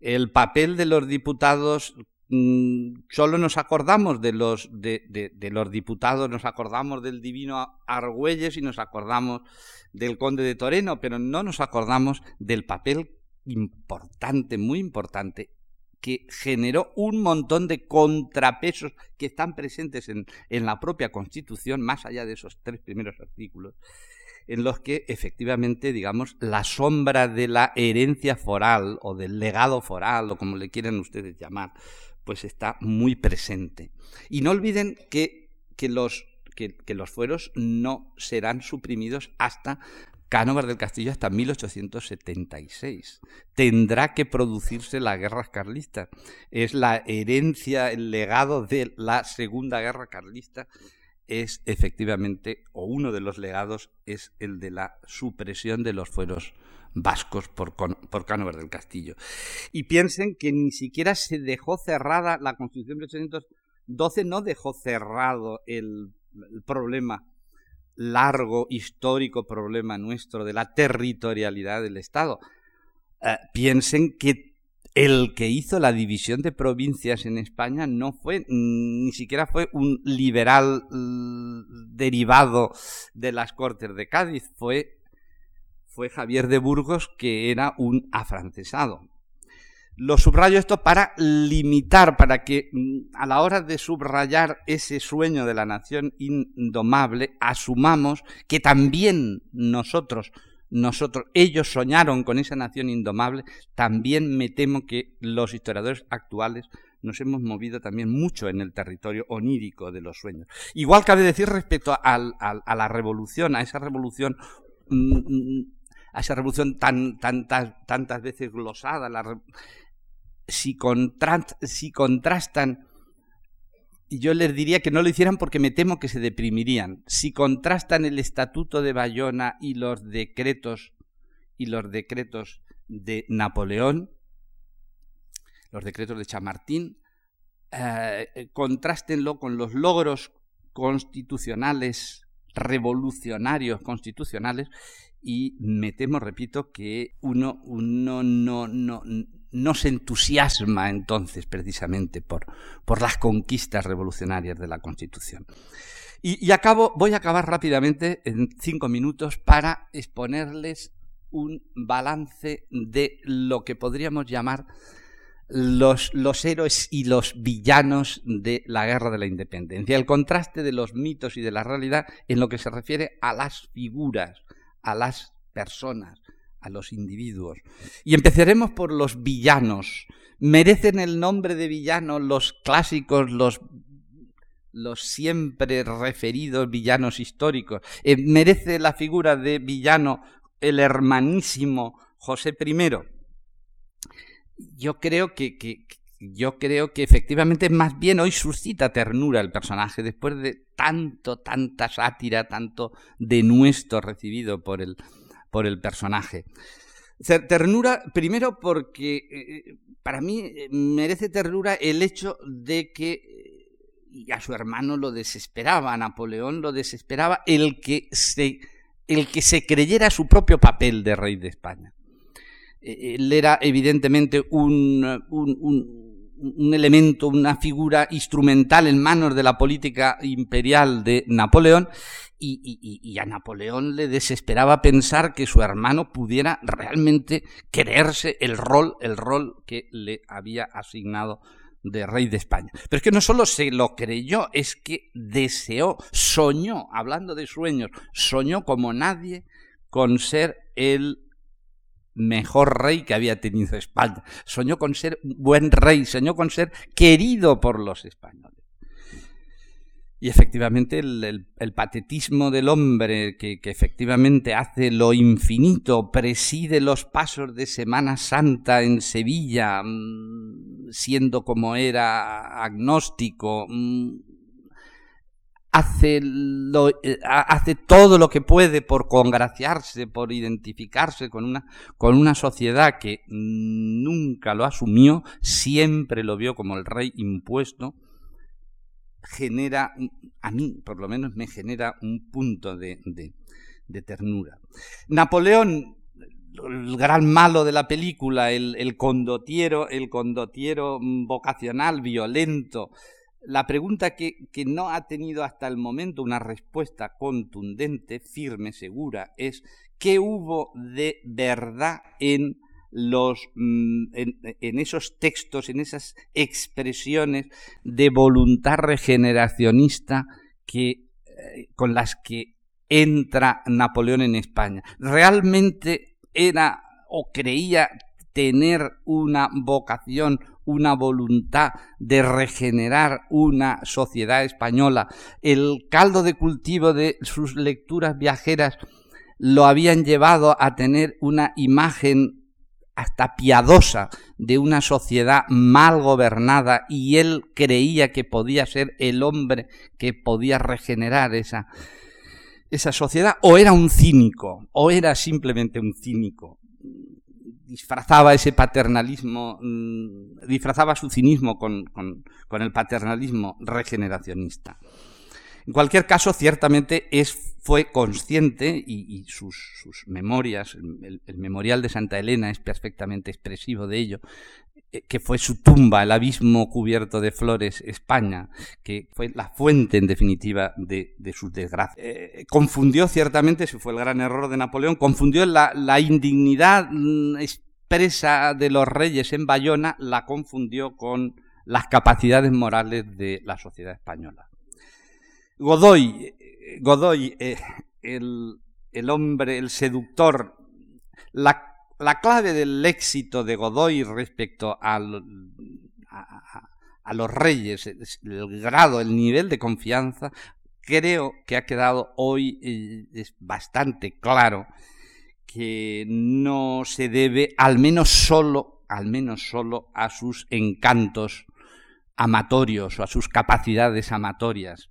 El papel de los diputados solo nos acordamos de los, de, los diputados, nos acordamos del divino Argüelles y nos acordamos del conde de Toreno, pero no nos acordamos del papel importante, muy importante, que generó un montón de contrapesos que están presentes en, en la propia Constitución, más allá de esos tres primeros artículos, en los que efectivamente, digamos, la sombra de la herencia foral o del legado foral, o como le quieran ustedes llamar, pues está muy presente. Y no olviden que, que los, que, los fueros no serán suprimidos hasta Cánovas del Castillo hasta 1876. Tendrá que producirse la guerra carlista. Es la herencia, el legado de la Segunda Guerra Carlista es efectivamente, o uno de los legados es el de la supresión de los fueros vascos por, por del Castillo. Y piensen que ni siquiera se dejó cerrada la Constitución de 1812, no dejó cerrado el, problema largo, histórico problema nuestro de la territorialidad del Estado. Eh, piensen que el que hizo la división de provincias en España no fue, ni siquiera fue un liberal derivado de las Cortes de Cádiz, fue fue Javier de Burgos, que era un afrancesado. Lo subrayo esto para limitar, para que mm, a la hora de subrayar ese sueño de la nación indomable, asumamos que también nosotros, nosotros, ellos soñaron con esa nación indomable, también me temo que los historiadores actuales nos hemos movido también mucho en el territorio onírico de los sueños. Igual cabe decir respecto a, la revolución, a esa revolución mm, mm, a esa revolución tan, tantas veces glosada, la, si, si contrastan, y yo les diría que no lo hicieran porque me temo que se deprimirían, si contrastan el estatuto de Bayona y los decretos y los decretos de Napoleón, los decretos de Chamartín, eh, contrástenlo con los logros constitucionales, revolucionarios constitucionales, y me temo, repito, que uno, uno no, no, no se entusiasma entonces precisamente por, por las conquistas revolucionarias de la Constitución. Y, acabo, voy a acabar rápidamente en cinco minutos para exponerles un balance de lo que podríamos llamar los, los, héroes y los villanos de la guerra de la independencia, el contraste de los mitos y de la realidad en lo que se refiere a las figuras, a las personas, a los individuos. Y empezaremos por los villanos. Merecen el nombre de villanos los clásicos, los, los siempre referidos villanos históricos. Eh, merece la figura de villano el hermanísimo José I. Yo creo que, que, yo creo que efectivamente más bien hoy suscita ternura el personaje después de tanto, tanta sátira, tanto denuesto recibido por el, por el personaje. Ternura, primero porque eh, para mí eh, merece ternura el hecho de que y a su hermano lo desesperaba, a Napoleón lo desesperaba el que se, el que se creyera su propio papel de rey de España. E, él era evidentemente un, un elemento, una figura instrumental en manos de la política imperial de Napoleón y, a Napoleón le desesperaba pensar que su hermano pudiera realmente creerse el rol, el rol que le había asignado de rey de España. Pero es que no solo se lo creyó, es que deseó, soñó, hablando de sueños, soñó como nadie con ser el mejor rey que había tenido España. Soñó con ser buen rey, soñó con ser querido por los españoles. Y efectivamente el, patetismo del hombre que, efectivamente hace lo infinito, preside los pasos de Semana Santa en Sevilla, mm, siendo como era agnóstico, mm, hace, eh, hace todo lo que puede por congraciarse, por identificarse con una, con una sociedad que nunca lo asumió, siempre lo vio como el rey impuesto, genera, a mí por lo menos me genera un punto de, de, ternura. Napoleón, el gran malo de la película, el, el condotiero, el condotiero vocacional, violento, la pregunta que, que, no ha tenido hasta el momento una respuesta contundente, firme, segura, es ¿qué hubo de verdad en los, mm, en, esos textos, en esas expresiones de voluntad regeneracionista que, eh, con las que entra Napoleón en España. Realmente era o creía tener una vocación, una voluntad de regenerar una sociedad española. El caldo de cultivo de sus lecturas viajeras lo habían llevado a tener una imagen hasta piadosa de una sociedad mal gobernada y él creía que podía ser el hombre que podía regenerar esa, esa sociedad, o era un cínico, o era simplemente un cínico. Disfrazaba ese paternalismo, mm, disfrazaba su cinismo con, con el paternalismo regeneracionista. En cualquier caso, ciertamente es, fue consciente y, sus, memorias, el, memorial de Santa Elena es perfectamente expresivo de ello, eh, que fue su tumba, el abismo cubierto de flores, España, que fue la fuente, en definitiva, de, sus desgracias. Eh, confundió, ciertamente, ese fue el gran error de Napoleón, confundió la, la indignidad mm, expresa de los reyes en Bayona, la confundió con las capacidades morales de la sociedad española. Godoy, Godoy el, el hombre, el seductor, la la clave del éxito de Godoy respecto a, los reyes, el grado, el nivel de confianza, creo que ha quedado hoy eh, bastante claro que no se debe al menos solo, al menos solo a sus encantos amatorios o a sus capacidades amatorias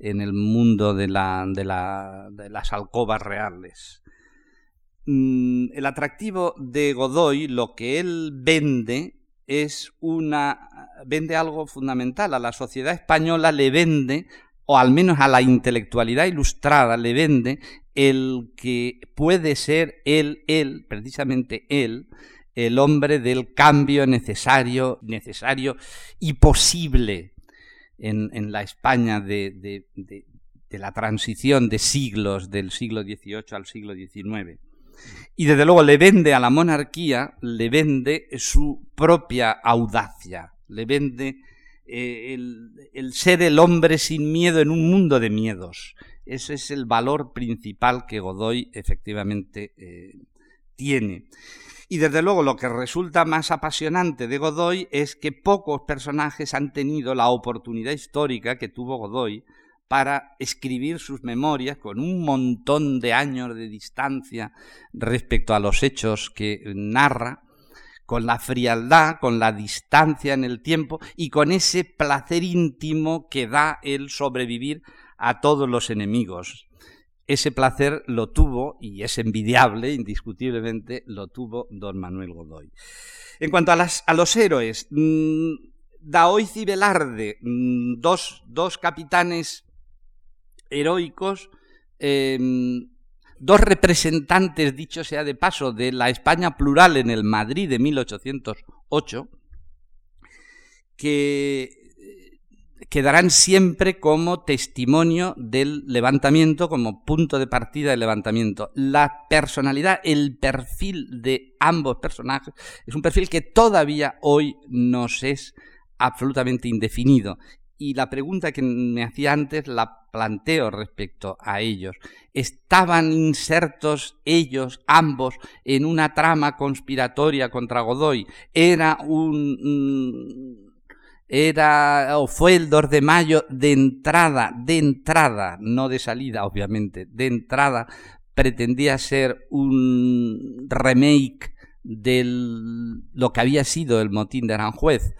en el mundo de, de las alcobas reales. Mm, el atractivo de Godoy, lo que él vende es una vende algo fundamental a la sociedad española le vende o al menos a la intelectualidad ilustrada le vende el que puede ser él él precisamente él el hombre del cambio necesario necesario y posible en, la España de, la transición de siglos del siglo XVIII al siglo XIX y desde luego le vende a la monarquía, le vende su propia audacia, le vende eh, el, ser el hombre sin miedo en un mundo de miedos. Ese es el valor principal que Godoy efectivamente eh, tiene. Y desde luego lo que resulta más apasionante de Godoy es que pocos personajes han tenido la oportunidad histórica que tuvo Godoy para escribir sus memorias con un montón de años de distancia respecto a los hechos que narra, con la frialdad, con la distancia en el tiempo y con ese placer íntimo que da el sobrevivir a todos los enemigos. Ese placer lo tuvo, y es envidiable, indiscutiblemente, lo tuvo don Manuel Godoy. En cuanto a, los héroes, mmm, Daoiz y Velarde, mm, dos, dos capitanes heroicos, em, dos representantes, dicho sea de paso, de la España plural en el Madrid de 1808, que quedarán siempre como testimonio del levantamiento, como punto de partida del levantamiento. La personalidad, el perfil de ambos personajes es un perfil que todavía hoy nos es absolutamente indefinido. Y la pregunta que me hacía antes la planteo respecto a ellos. ¿Estaban insertos ellos, ambos, en una trama conspiratoria contra Godoy? ¿Era un... era o fue el 2 de mayo de entrada, de entrada, no de salida, obviamente, de entrada pretendía ser un remake de lo que había sido el motín de Aranjuez.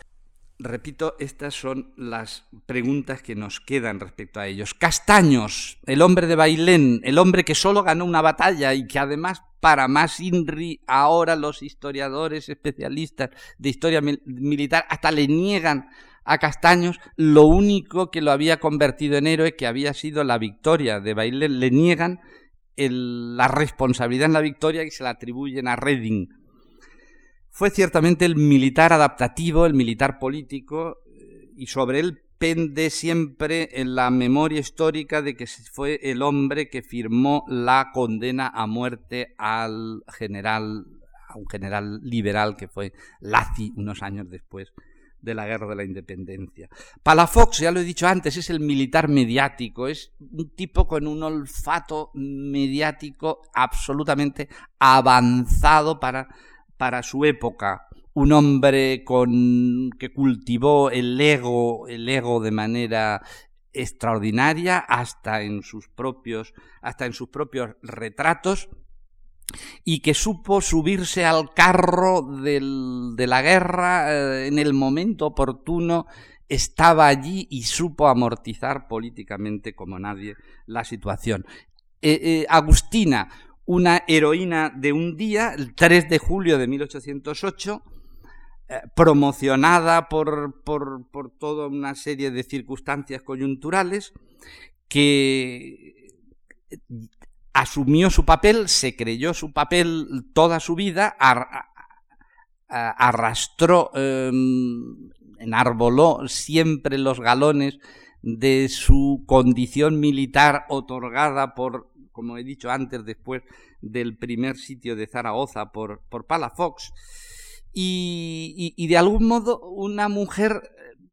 Repito, estas son las preguntas que nos quedan respecto a ellos. Castaños, el hombre de Bailén, el hombre que solo ganó una batalla y que además, para más INRI, ahora los historiadores especialistas de historia militar hasta le niegan a Castaños lo único que lo había convertido en héroe, que había sido la victoria de Bailén. Le niegan la responsabilidad en la victoria y se la atribuyen a Reding fue ciertamente el militar adaptativo, el militar político, y sobre él pende siempre en la memoria histórica de que fue el hombre que firmó la condena a muerte al general, a un general liberal que fue Lazi unos años después de la guerra de la independencia. Palafox, ya lo he dicho antes, es el militar mediático, es un tipo con un olfato mediático absolutamente avanzado para para su época, un hombre con, que cultivó el ego, el ego de manera extraordinaria hasta en sus propios, hasta en sus propios retratos y que supo subirse al carro de la guerra eh, en el momento oportuno, estaba allí y supo amortizar políticamente como nadie la situación. Eh, eh, Agustina, una heroína de un día, el 3 de julio de 1808, eh, promocionada por, por, por, toda una serie de circunstancias coyunturales, que asumió su papel, se creyó su papel toda su vida, arrastró, em, enarboló siempre los galones de su condición militar otorgada por, como he dicho antes, después del primer sitio de Zaragoza por, por Palafox, y, y de algún modo una mujer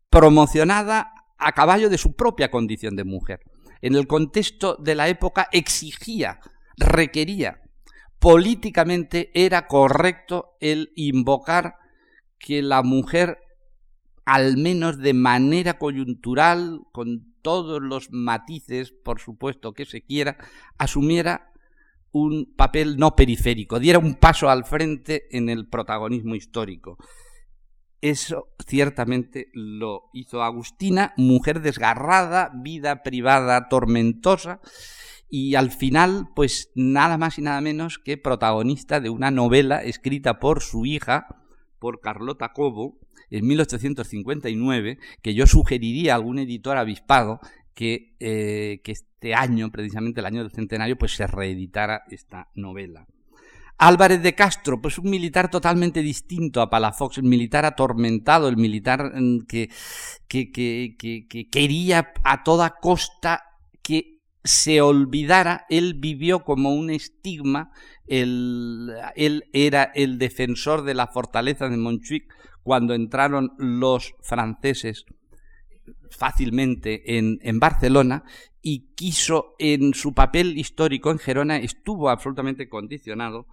promocionada a caballo de su propia condición de mujer. En el contexto de la época exigía, requería, políticamente era correcto el invocar que la mujer al menos de manera coyuntural, todos los matices, por supuesto, que se quiera, asumiera un papel no periférico, diera un paso al frente en el protagonismo histórico. Eso ciertamente lo hizo Agustina, mujer desgarrada, vida privada tormentosa, y al final, pues nada más y nada menos que protagonista de una novela escrita por su hija, por Carlota Cobo, en 1859, que yo sugeriría a algún editor avispado que, eh, que este año, precisamente el año del centenario, pues se reeditara esta novela. Álvarez de Castro, pues un militar totalmente distinto a Palafox, el militar atormentado, el militar mm, que, quería a toda costa que se olvidara, él vivió como un estigma, él, él era el defensor de la fortaleza de Montjuic cuando entraron los franceses fácilmente en, en, Barcelona y quiso en su papel histórico en Gerona, estuvo absolutamente condicionado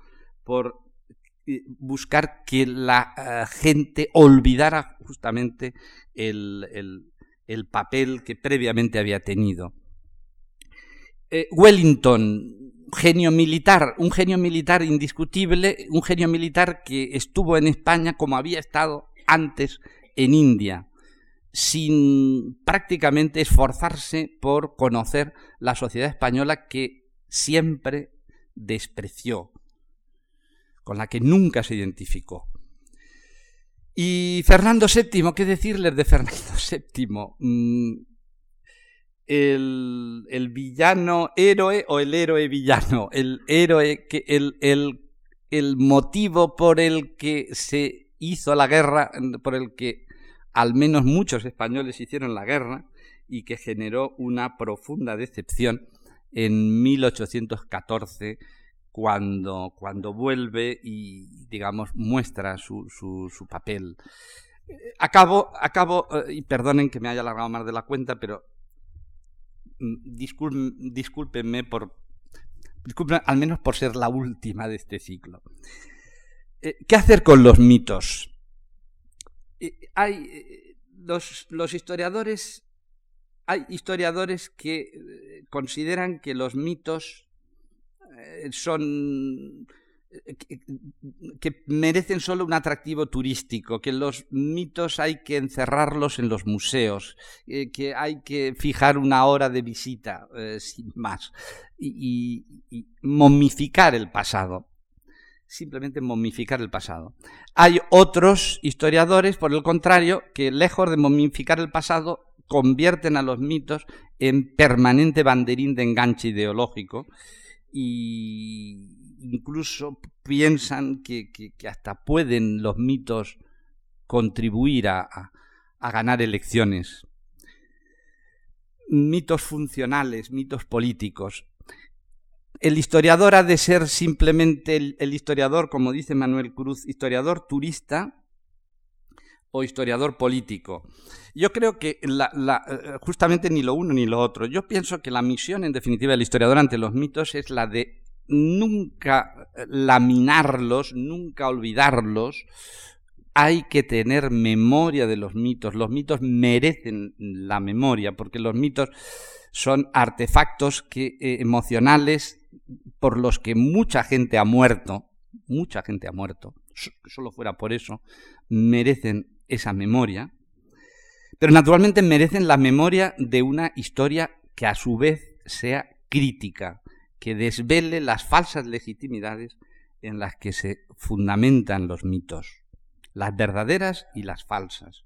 por eh, buscar que la eh, gente olvidara justamente el, el, papel que previamente había tenido. Eh, Wellington, genio militar, un genio militar indiscutible, un genio militar que estuvo en España como había estado antes en India, sin prácticamente esforzarse por conocer la sociedad española que siempre despreció, con la que nunca se identificó. Y Fernando VII, ¿qué decirles de Fernando VII? El, villano héroe o el héroe villano, el héroe que el, el, el motivo por el que se hizo la guerra, por el que al menos muchos españoles hicieron la guerra y que generó una profunda decepción en 1814 cuando, cuando vuelve y, digamos, muestra su, su, papel. Acabo, acabo, eh, y perdonen que me haya alargado más de la cuenta, pero discúlpenme por. al menos por ser la última de este ciclo. Eh, ¿Qué hacer con los mitos? Eh, hay. Eh, los historiadores. Hay historiadores que consideran que los mitos son que merecen solo un atractivo turístico, que los mitos hay que encerrarlos en los museos, eh, que hay que fijar una hora de visita, eh, sin más, y, momificar el pasado. Simplemente momificar el pasado. Hay otros historiadores, por el contrario, que lejos de momificar el pasado, convierten a los mitos en permanente banderín de enganche ideológico y, incluso piensan que, hasta pueden los mitos contribuir a, ganar elecciones. Mitos funcionales, mitos políticos. El historiador ha de ser simplemente el, historiador, como dice Manuel Cruz, historiador turista o historiador político. Yo creo que justamente ni lo uno ni lo otro. Yo pienso que la misión, en definitiva, del historiador ante los mitos es la de nunca laminarlos, nunca olvidarlos. Hay que tener memoria de los mitos. Los mitos merecen la memoria porque los mitos son artefactos que, eh, emocionales por los que mucha gente ha muerto, mucha gente ha muerto, solo fuera por eso, merecen esa memoria, pero naturalmente merecen la memoria de una historia que a su vez sea crítica, que desvele las falsas legitimidades en las que se fundamentan los mitos, las verdaderas y las falsas.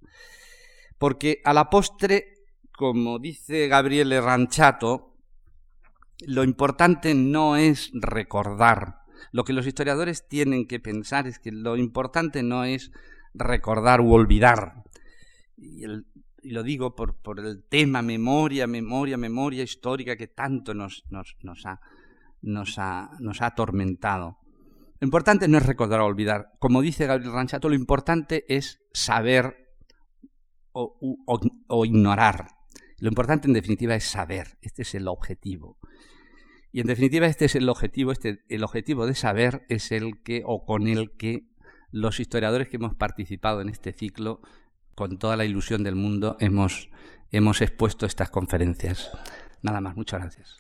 Porque a la postre, como dice Gabriele Ranchato, lo importante no es recordar, Lo que los historiadores tienen que pensar es que lo importante no es recordar u olvidar. Y, lo digo por, el tema memoria, memoria, memoria histórica que tanto nos, nos, ha, nos, ha, nos ha atormentado. Lo importante no es recordar o olvidar. Como dice Gabriel Ranchato, lo importante es saber o, o ignorar. Lo importante en definitiva es saber. Este es el objetivo. Y en definitiva este es el objetivo, este, el objetivo de saber es el que o con el que los historiadores que hemos participado en este ciclo, con toda la ilusión del mundo, hemos, hemos expuesto estas conferencias. Nada más, muchas gracias.